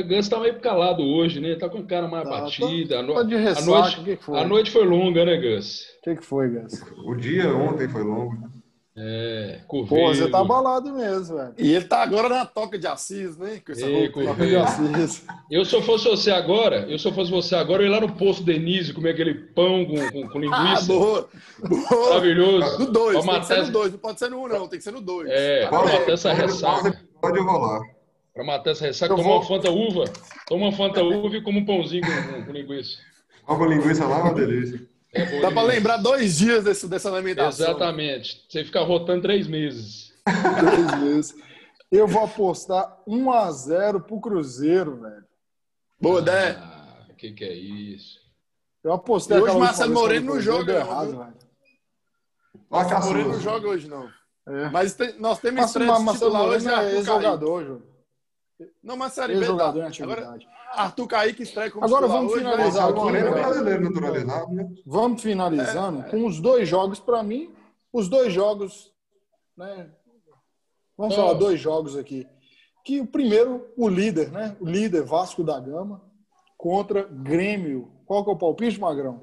Gus tá meio calado hoje, né? Tá com a cara mais tá, batida. Tá, tá de ressaca, a, noite, que que foi? a noite foi longa, né, Gus? O que, que foi, Gus? O dia ontem foi longo. É, Pô, você tá abalado mesmo, velho. E ele tá agora na toca de Assis, né? Com essa Ei, toca de Assis. Eu, se eu fosse você agora, eu se eu fosse você agora, eu ia lá no posto Denise comer aquele pão com, com, com linguiça. Ah, boa, boa. Maravilhoso. No 2, tem que ser no 2, não pode ser no 1, um, não, tem que ser no 2. É, pra matar essa ressaca. Pode rolar. Pra matar essa ressaca, tomar vou... uma Fanta uva. Toma uma Fanta uva e como um pãozinho com, com, linguiça. com linguiça lá, uma delícia. É Dá para lembrar dois dias desse, dessa alimentação. Exatamente. Você fica rotando três meses. três meses. Eu vou apostar 1x0 pro Cruzeiro, velho. Boa, Dé. Ah, o que, que é isso? Eu apostei Hoje Marcelo Moreno não joga errado, velho. Marcelo Moreno não joga hoje, não. É. Mas tem, nós temos estreia titular hoje. É jogador, Jô. Não, mas sério, jogador em Agora, Arthur Kaique estreia como Agora vamos hoje, finalizar aqui. Moreno é brasileiro naturalizado, né? Vamos finalizando é, com os dois jogos para mim. Os dois jogos, né? Vamos falar dois jogos aqui. Que o primeiro, o líder, né? O líder Vasco da Gama contra Grêmio. Qual que é o palpite, Magrão?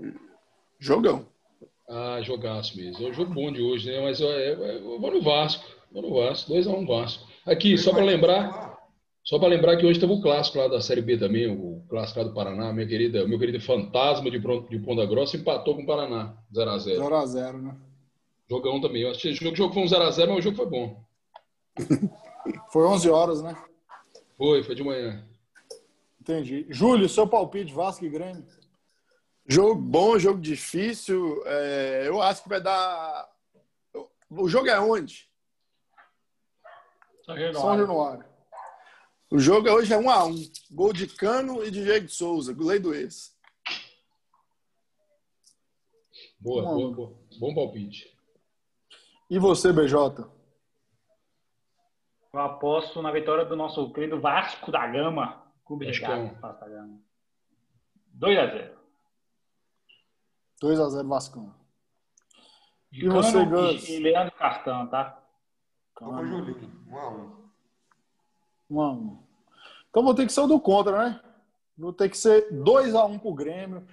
Jogão. Ah, jogaço mesmo. É um jogo bom de hoje, né? Mas eu, eu, eu vou no Vasco. Vou no Vasco. 2x1 um Vasco. Aqui, só para lembrar, só para lembrar que hoje teve o clássico lá da Série B também, o clássico lá do Paraná, minha querida, meu querido fantasma de, de Ponta Grossa empatou com o Paraná, 0x0. 0x0, né? Jogão também. Eu achei que o jogo foi um 0x0, mas o jogo foi bom. foi 11 horas, né? Foi, foi de manhã. Entendi. Júlio, seu palpite, Vasco e Grêmio? Jogo bom, jogo difícil. É, eu acho que vai dar. O jogo é onde? São Januário. O jogo hoje é um a um. Gol de Cano e de Diego Souza, lei do ex. Boa, boa, boa, bom palpite. E você, BJ? Eu aposto na vitória do nosso querido Vasco da Gama. Clube Vascão. Regata, Vasco da Gama. 2x0. 2x0 Vascão. De E você, Cano Gus? e, e Leandro Castan, tá? Tô com o Julinho. 1x1. 1x1. Então vou ter que ser o do contra, né? Vou ter que ser 2x1 pro Grêmio.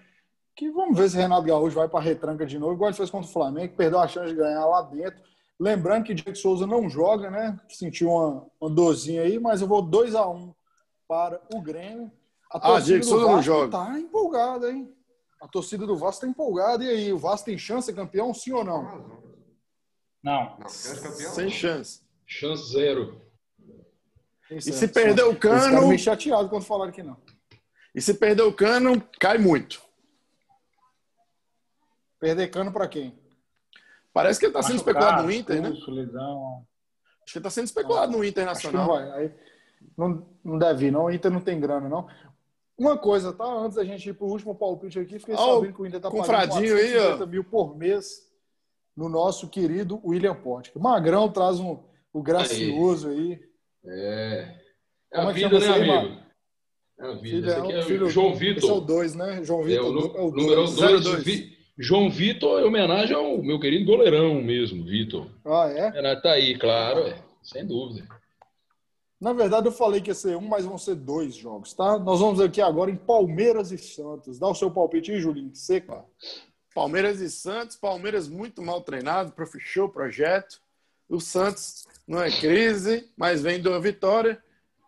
Que vamos ver se Renato Gaúcho vai pra retranca de novo, igual ele fez contra o Flamengo, que perdeu a chance de ganhar lá dentro. Lembrando que Diego Souza não joga, né? Sentiu uma, uma dorzinha aí, mas eu vou 2x1 para o Grêmio. A Ah, torcida Diego Souza não joga. Tá empolgada, hein? A torcida do Vasco tá empolgada. E aí, o Vasco tem chance de ser campeão, sim ou não? 1x1. Não. Não? Sem chance. Chance zero. E se perder o cano, meio chateados quando falaram que não. e se perder o cano, cai muito. Perder cano pra quem? Parece que ele tá sendo especulado no Inter, né? lesão. Acho que ele tá sendo especulado no não Internacional. vai. Aí, não, não deve ir, não. O Inter não tem grana, não. Uma coisa, tá? Antes da gente ir pro último palpite aqui, fiquei Ó, sabendo que o Inter tá com pagando aí, ó. 450 mil por mês no nosso querido William Potker. Magrão traz um, o gracioso aí. É. É Como a é que vida, né, aí, amigo? É a vida. Filho, Esse é aqui o é filho- João Esse é o Vitor. 2, né? João É Vitor. é o número dois. 2. 02. João Vitor, em homenagem ao meu querido goleirão mesmo, Vitor. Ah, é? É, tá aí, claro, é, sem dúvida. Na verdade, eu falei que ia ser um, mas vão ser dois jogos, tá? Nós vamos aqui agora em Palmeiras e Santos. Dá o seu palpite aí, Julinho. Seca. Palmeiras e Santos, Palmeiras muito mal treinado, fechou o projeto. O Santos não é crise, mas vem de uma vitória.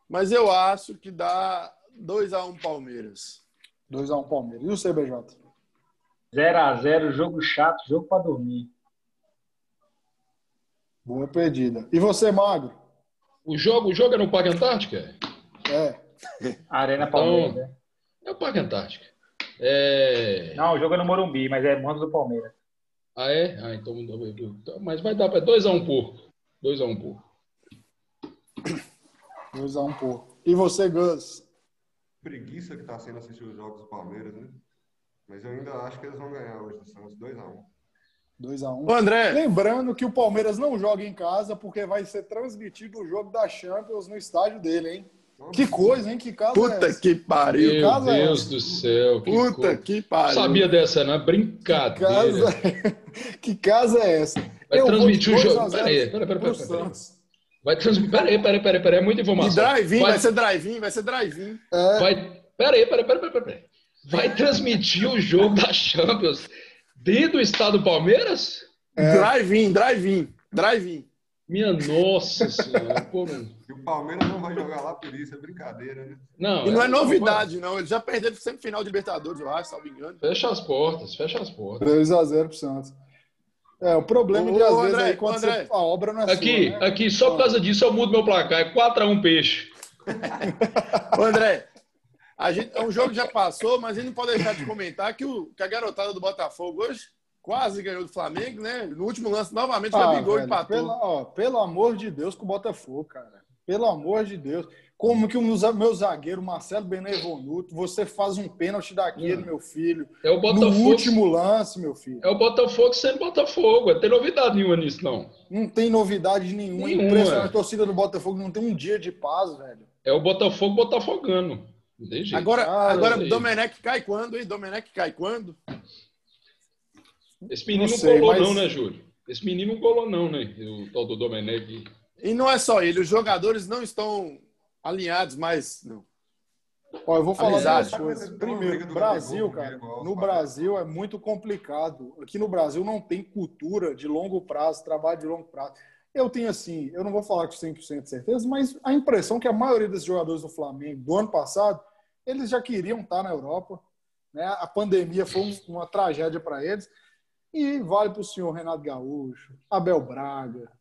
Mas eu acho que dá 2x1 Palmeiras. 2x1 Palmeiras. E o CBJ? 0x0, jogo chato, jogo pra dormir. Boa perdida. E você, Magro? O jogo, o jogo é no Parque Antártica? É. Arena Palmeiras, né? É o Parque Antártica. É... Não, o jogo é no Morumbi, mas é mando do Palmeiras. Ah, é? Ah, então. então- Mas vai dar para 2x1 porco. 2x1 porco. 2x1 por. E você, Gus? Preguiça que tá sendo assistir os jogos do Palmeiras, né? Mas eu ainda acho que eles vão ganhar hoje do Santos 2x1. 2x1. Ô, André, Lembrando que o Palmeiras não joga em casa porque vai ser transmitido o jogo da Champions no estádio dele, hein? Que coisa, hein? Que casa é puta essa? que pariu. Meu casa é Deus essa? do céu. Que Puta coisa. que pariu. Sabia dessa, não é Que brincadeira. casa... que casa é essa? Vai Eu transmitir o de 2 jogo. a 0 Peraí, peraí, peraí. Vai transmitir. Peraí, peraí, peraí, peraí. É muita E informação. drive-in, vai... vai, ser drive-in, vai ser drive-in. É, vai. Peraí, peraí, peraí, peraí, peraí. Vai transmitir o jogo da Champions dentro do estado do Palmeiras? É. Drive-in, drive-in, drive-in. Minha nossa senhora. E o Palmeiras não vai jogar lá por isso, é brincadeira, né? não, E não é novidade, não. Eles já perderam sempre final de Libertadores, eu acho, salvo engano. Fecha as portas, fecha as portas. 2x0 pro Santos. É, o problema de Ô, às vezes André, aí quando André. você- a obra não é Aqui, sua, né? aqui, só por causa disso eu mudo meu placar. É 4x1 peixe. Ô, André, a gente, é um jogo que já passou, mas a gente não pode deixar de comentar que, o, que a garotada do Botafogo hoje quase ganhou do Flamengo, né? No último lance, novamente, Ah, Gabigol velho, empatou. pelo, ó, pelo amor de Deus com o Botafogo, cara. Pelo amor de Deus. Como que o meu, zagueiro, Marcelo Benevonuto, você faz um pênalti daquele, Hum. meu filho. É o No Botafogo. último lance, meu filho. É o Botafogo sendo Botafogo. Não tem novidade nenhuma nisso, não. Não tem novidade nenhuma. Nenhuma. Impressionante. A torcida do Botafogo não tem um dia de paz, velho. É o Botafogo botafogano. Não tem jeito. Agora, Ah, agora. Domenech cai quando, hein? Domenech cai quando? Esse menino Não sei, colou, mas- não, né, Júlio? Esse menino não colou, não, né? O tal do Domenech. E não é só ele, os jogadores não estão alinhados mais. Não. Ó, eu vou falar duas coisas. Primeiro, Brasil, cara. No Brasil é muito complicado. Aqui no Brasil não tem cultura de longo prazo, trabalho de longo prazo. Eu tenho assim, eu não vou falar com 100% de certeza, mas a impressão que a maioria desses jogadores do Flamengo do ano passado, eles já queriam estar na Europa. Né? A pandemia foi um- uma tragédia para eles. E vale para o senhor Renato Gaúcho, Abel Braga,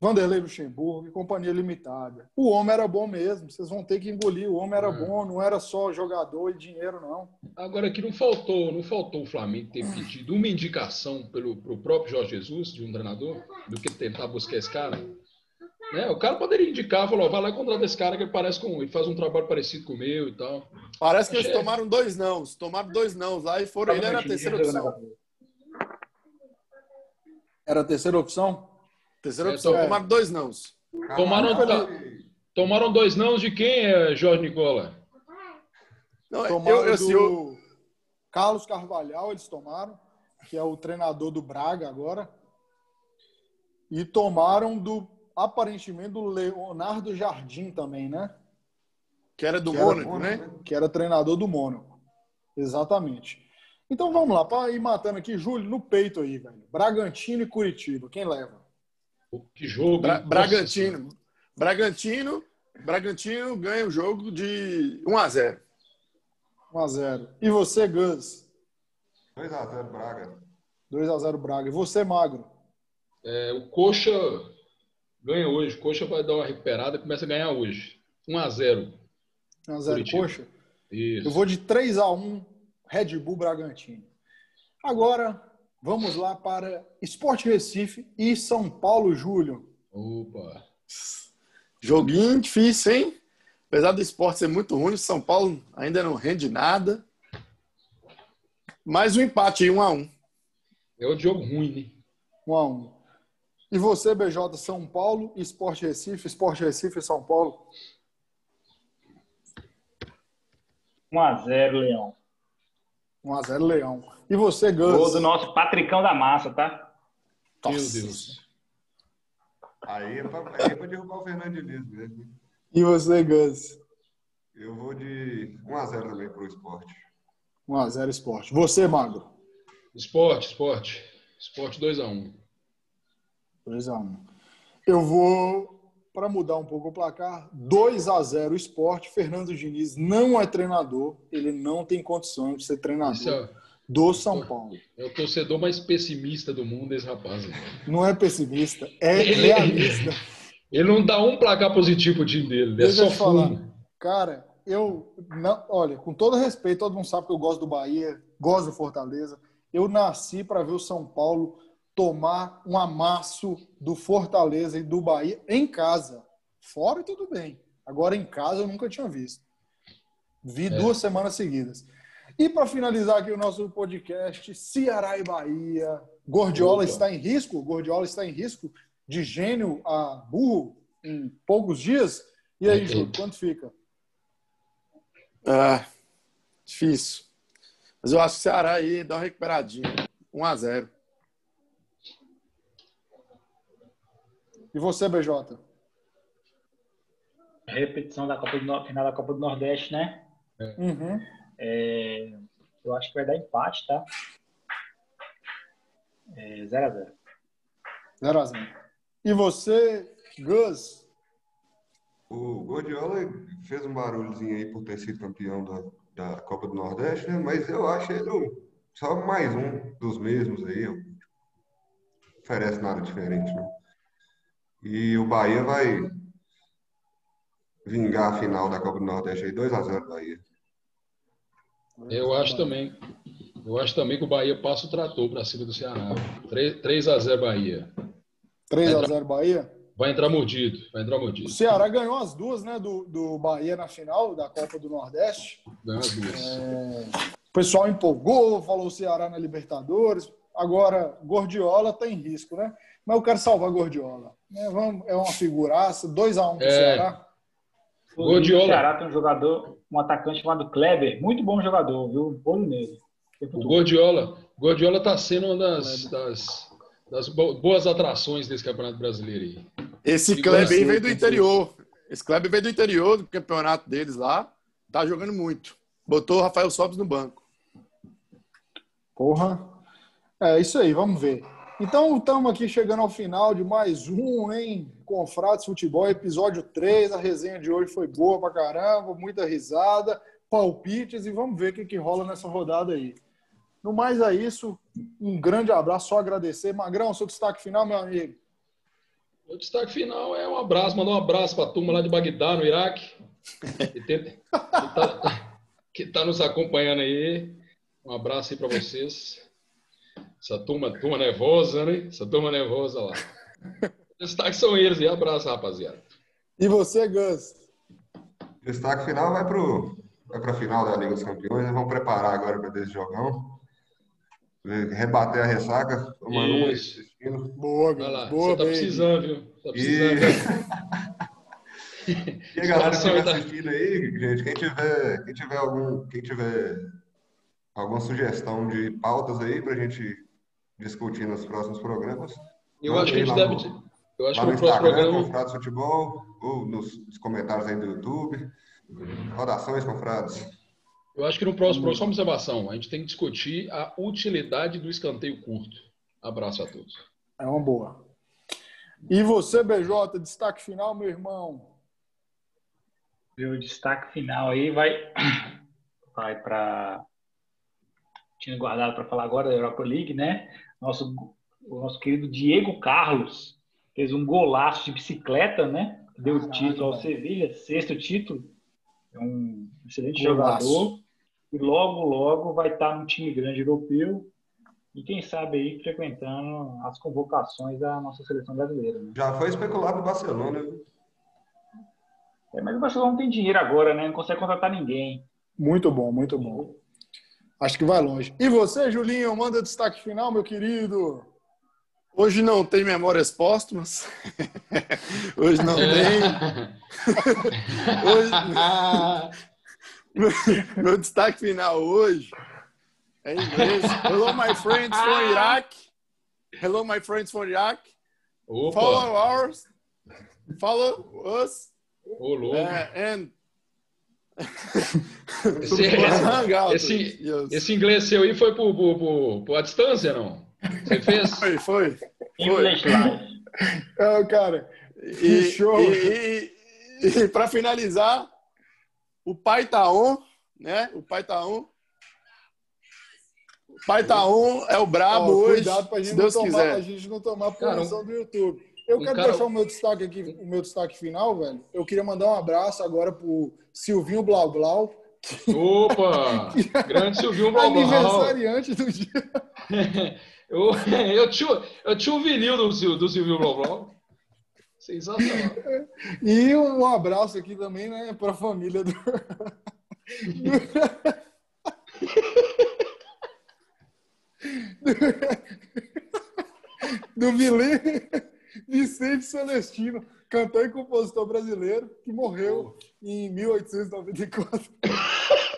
Vanderlei Luxemburgo e companhia limitada. O homem era bom mesmo, vocês vão ter que engolir. O homem era É. bom, não era só jogador e dinheiro, não. Agora aqui não faltou, não faltou o Flamengo ter pedido uma indicação pelo pro próprio Jorge Jesus, de um treinador, do que tentar buscar esse cara. Né? O cara poderia indicar, falou, vai lá e contrata esse cara que ele parece com, ele faz um trabalho parecido com o meu e tal. Parece que eles tomaram dois não. Tomaram dois não lá e foram. Ele era a terceira opção. Era a terceira opção? Terceira É, opção. Tomaram dois não. Caralho, Tomaram- Tomaram dois não de quem, eh, Jorge Nicola? Não, tomaram eu, eu, do Carlos Carvalhal, eles tomaram, que é o treinador do Braga agora. E tomaram do, aparentemente, do Leonardo Jardim também, né? Que era do que Mônaco, né? Que era treinador do Mônaco. Exatamente. Então vamos lá, para ir matando aqui, Júlio, no peito aí, velho. Bragantino e Curitiba, quem leva? Que jogo. Bra Bragantino. Bragantino, Bragantino ganha o jogo de 1 a 0. 1 a 0. E você, Gus? 2 a 0 Braga. 2 a 0 Braga. E você, Magro? É, o Coxa ganha hoje. O Coxa vai dar uma recuperada e começa a ganhar hoje. 1 a 0. 1 a 0 Curitiba. Coxa? Isso. Eu vou de 3 a 1 Red Bull Bragantino. Agora, vamos lá para Esporte Recife e São Paulo, Júlio. Opa! Joguinho difícil, hein? Apesar do esporte ser muito ruim, São Paulo ainda não rende nada. Mais um empate aí, um a um. É o jogo ruim, né? Um a um. E você, BJ, São Paulo, Esporte Recife, Esporte Recife, São Paulo? 1x0, Leão. 1x0 Leão. E você, Gus? Gol do nosso Patricão da Massa, tá? Meu Deus. Aí é pra, aí é pra derrubar o Fernando Diniz mesmo. E você, Gus? Eu vou de 1x0 também pro esporte. 1x0 esporte. Você, Magro? Esporte, esporte. Esporte 2x1. 2x1. Eu vou para mudar um pouco o placar, 2 a 0 esporte. Fernando Diniz não é treinador, ele não tem condições de ser treinador é, do São Paulo. É o torcedor mais pessimista do mundo, esse rapaz. Não é pessimista, é ele, realista. Ele não dá um placar positivo pro time dele, é Deixa é só falar. Cara, eu não, olha, com todo respeito, todo mundo sabe que eu gosto do Bahia, gosto do Fortaleza. Eu nasci para ver o São Paulo tomar um amasso do Fortaleza e do Bahia em casa. Fora tudo bem. Agora em casa eu nunca tinha visto. Vi é. duas semanas seguidas. E para finalizar aqui o nosso podcast, Ceará e Bahia. Gordiola está em risco? Gordiola está em risco de gênio a burro em poucos dias? E aí, Júlio, quanto fica? Ah, difícil. Mas eu acho que o Ceará aí dá uma recuperadinha. 1 a 0 E você, BJ? Repetição da Copa do, final da Copa do Nordeste, né? Uhum. É, eu acho que vai dar empate, tá? 0x0. É, 0x0. E você, Gus? O Gordiola fez um barulhozinho aí por ter sido campeão da, da Copa do Nordeste, né? Mas eu acho ele só mais um dos mesmos aí. Não oferece nada diferente, não. E o Bahia vai vingar a final da Copa do Nordeste aí, 2x0 Bahia. Eu acho também. Eu acho também que o Bahia passa o trator para cima do Ceará. 3x0 Bahia. 3x0 Bahia? Vai entrar mordido. Vai entrar mordido. O Ceará ganhou as duas, né? Do, do Bahia na final da Copa do Nordeste. Ganhou as duas. É... O pessoal empolgou, falou o Ceará na Libertadores. Agora, Gordiola está em risco, né? Mas eu quero salvar Gordiola. É, vamos, é uma figuraça, 2x1 um pro é. Ceará. Gordiola. O Ceará tem um jogador, um atacante chamado Kleber, muito bom jogador, viu? Olho nele. O Gordiola, Gordiola está sendo uma das, das, das, boas atrações desse Campeonato Brasileiro aí. Esse Kleber aí veio do interior. Esse Kleber veio do interior do campeonato deles lá. Tá jogando muito. Botou o Rafael Sobes no banco. Porra. É isso aí, vamos ver. Então, estamos aqui chegando ao final de mais um, hein? Confratos Futebol, episódio 3. A resenha de hoje foi boa pra caramba, muita risada, palpites e vamos ver o que, que rola nessa rodada aí. No mais é isso, um grande abraço, só agradecer. Magrão, seu destaque final, meu amigo. O destaque final é um abraço, mandar um abraço para a turma lá de Bagdá, no Iraque, que está tá nos acompanhando aí. Um abraço aí para vocês. Essa turma, turma nervosa, né? Essa turma nervosa lá. Destaque são eles e abraço, rapaziada. E você, Gus? Destaque final vai para vai a final da Liga dos Campeões. Eles vão preparar agora para esse jogão. Rebater a ressaca, tomando um assistindo. Boa, Vai lá. Boa, Você tá precisando, viu? Tá precisando. E a galera que estiver assistindo aí, gente, quem tiver, quem tiver algum, quem tiver alguma sugestão de pautas aí para a gente discutir nos próximos programas. Eu acho que a gente deve. No, eu acho que no, no próximo programa. Confrades Futebol, ou nos, nos comentários aí do YouTube. Rodações, confrades. Eu acho que no próximo, só uma observação, a gente tem que discutir a utilidade do escanteio curto. Abraço a todos. É uma boa. E você, BJ, destaque final, meu irmão? Meu destaque final aí vai, vai para. Tinha guardado para falar agora da Europa League, né? Nosso, o nosso querido Diego Carlos fez um golaço de bicicleta, né? Deu o título ao Sevilha, sexto título. É um excelente Golaço. jogador. E logo, logo vai estar num time grande europeu. E quem sabe aí frequentando as convocações da nossa seleção brasileira. Né? Já foi especulado no Barcelona. viu? É, mas o Barcelona não tem dinheiro agora, né? Não consegue contratar ninguém. Muito bom, muito bom. Acho que vai longe. E você, Julinho, manda destaque final, meu querido. Hoje não tem memórias póstumas. Hoje não tem. Hoje, meu, destaque final hoje é em inglês. Hello, my friends from Iraq. Hello, my friends from Iraq. Opa! Follow ours. Follow us. Uh, and Esse, esse, esse inglês seu aí foi por, por, por, por a distância, não? Você fez? Foi, foi. English Live. É, cara, E, show. E, e, e para finalizar, o pai tá on, né? O pai tá on. O pai tá on é o brabo ó, hoje, cuidado pra se gente, Deus não tomar, quiser. a gente não tomar punição do YouTube. Eu um quero cara- deixar o meu destaque aqui, o meu destaque final, velho. Eu queria mandar um abraço agora pro Silvinho Blau Blau, Opa! Grande Silvio Blau Blau. aniversariante do dia. Eu, eu, tinha, eu tinha o vinil do, do Silvio Blau Blau. Sensacional. E um abraço aqui também, né, pra família do. do Vilê Vicente Celestino, cantor e compositor brasileiro, que morreu em 1894.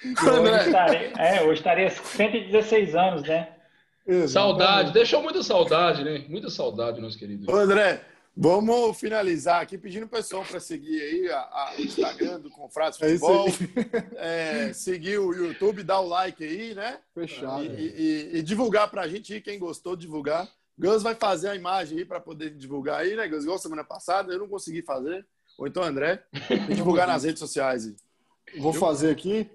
Hoje estarei, é, hoje estaria 116 anos, né? Saudade, deixou muita saudade, né? Muita saudade, nosso querido. Ô, André, vamos finalizar aqui pedindo o pessoal para seguir aí a, a- o Instagram do Confrades É Futebol, aí. é, seguir o YouTube, dar o like aí, né? Fechado. E, e- e divulgar pra gente aí, quem gostou, divulgar. Gus vai fazer a imagem aí para poder divulgar aí, né, Gus? Igual semana passada, eu não consegui fazer. Ou então, André, divulgar nas redes sociais aí. Vou fazer aqui.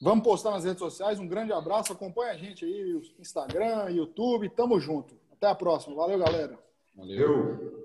Vamos postar nas redes sociais. Um grande abraço. Acompanha a gente aí, Instagram, YouTube. Tamo junto. Até a próxima. Valeu, galera. Valeu. Eu.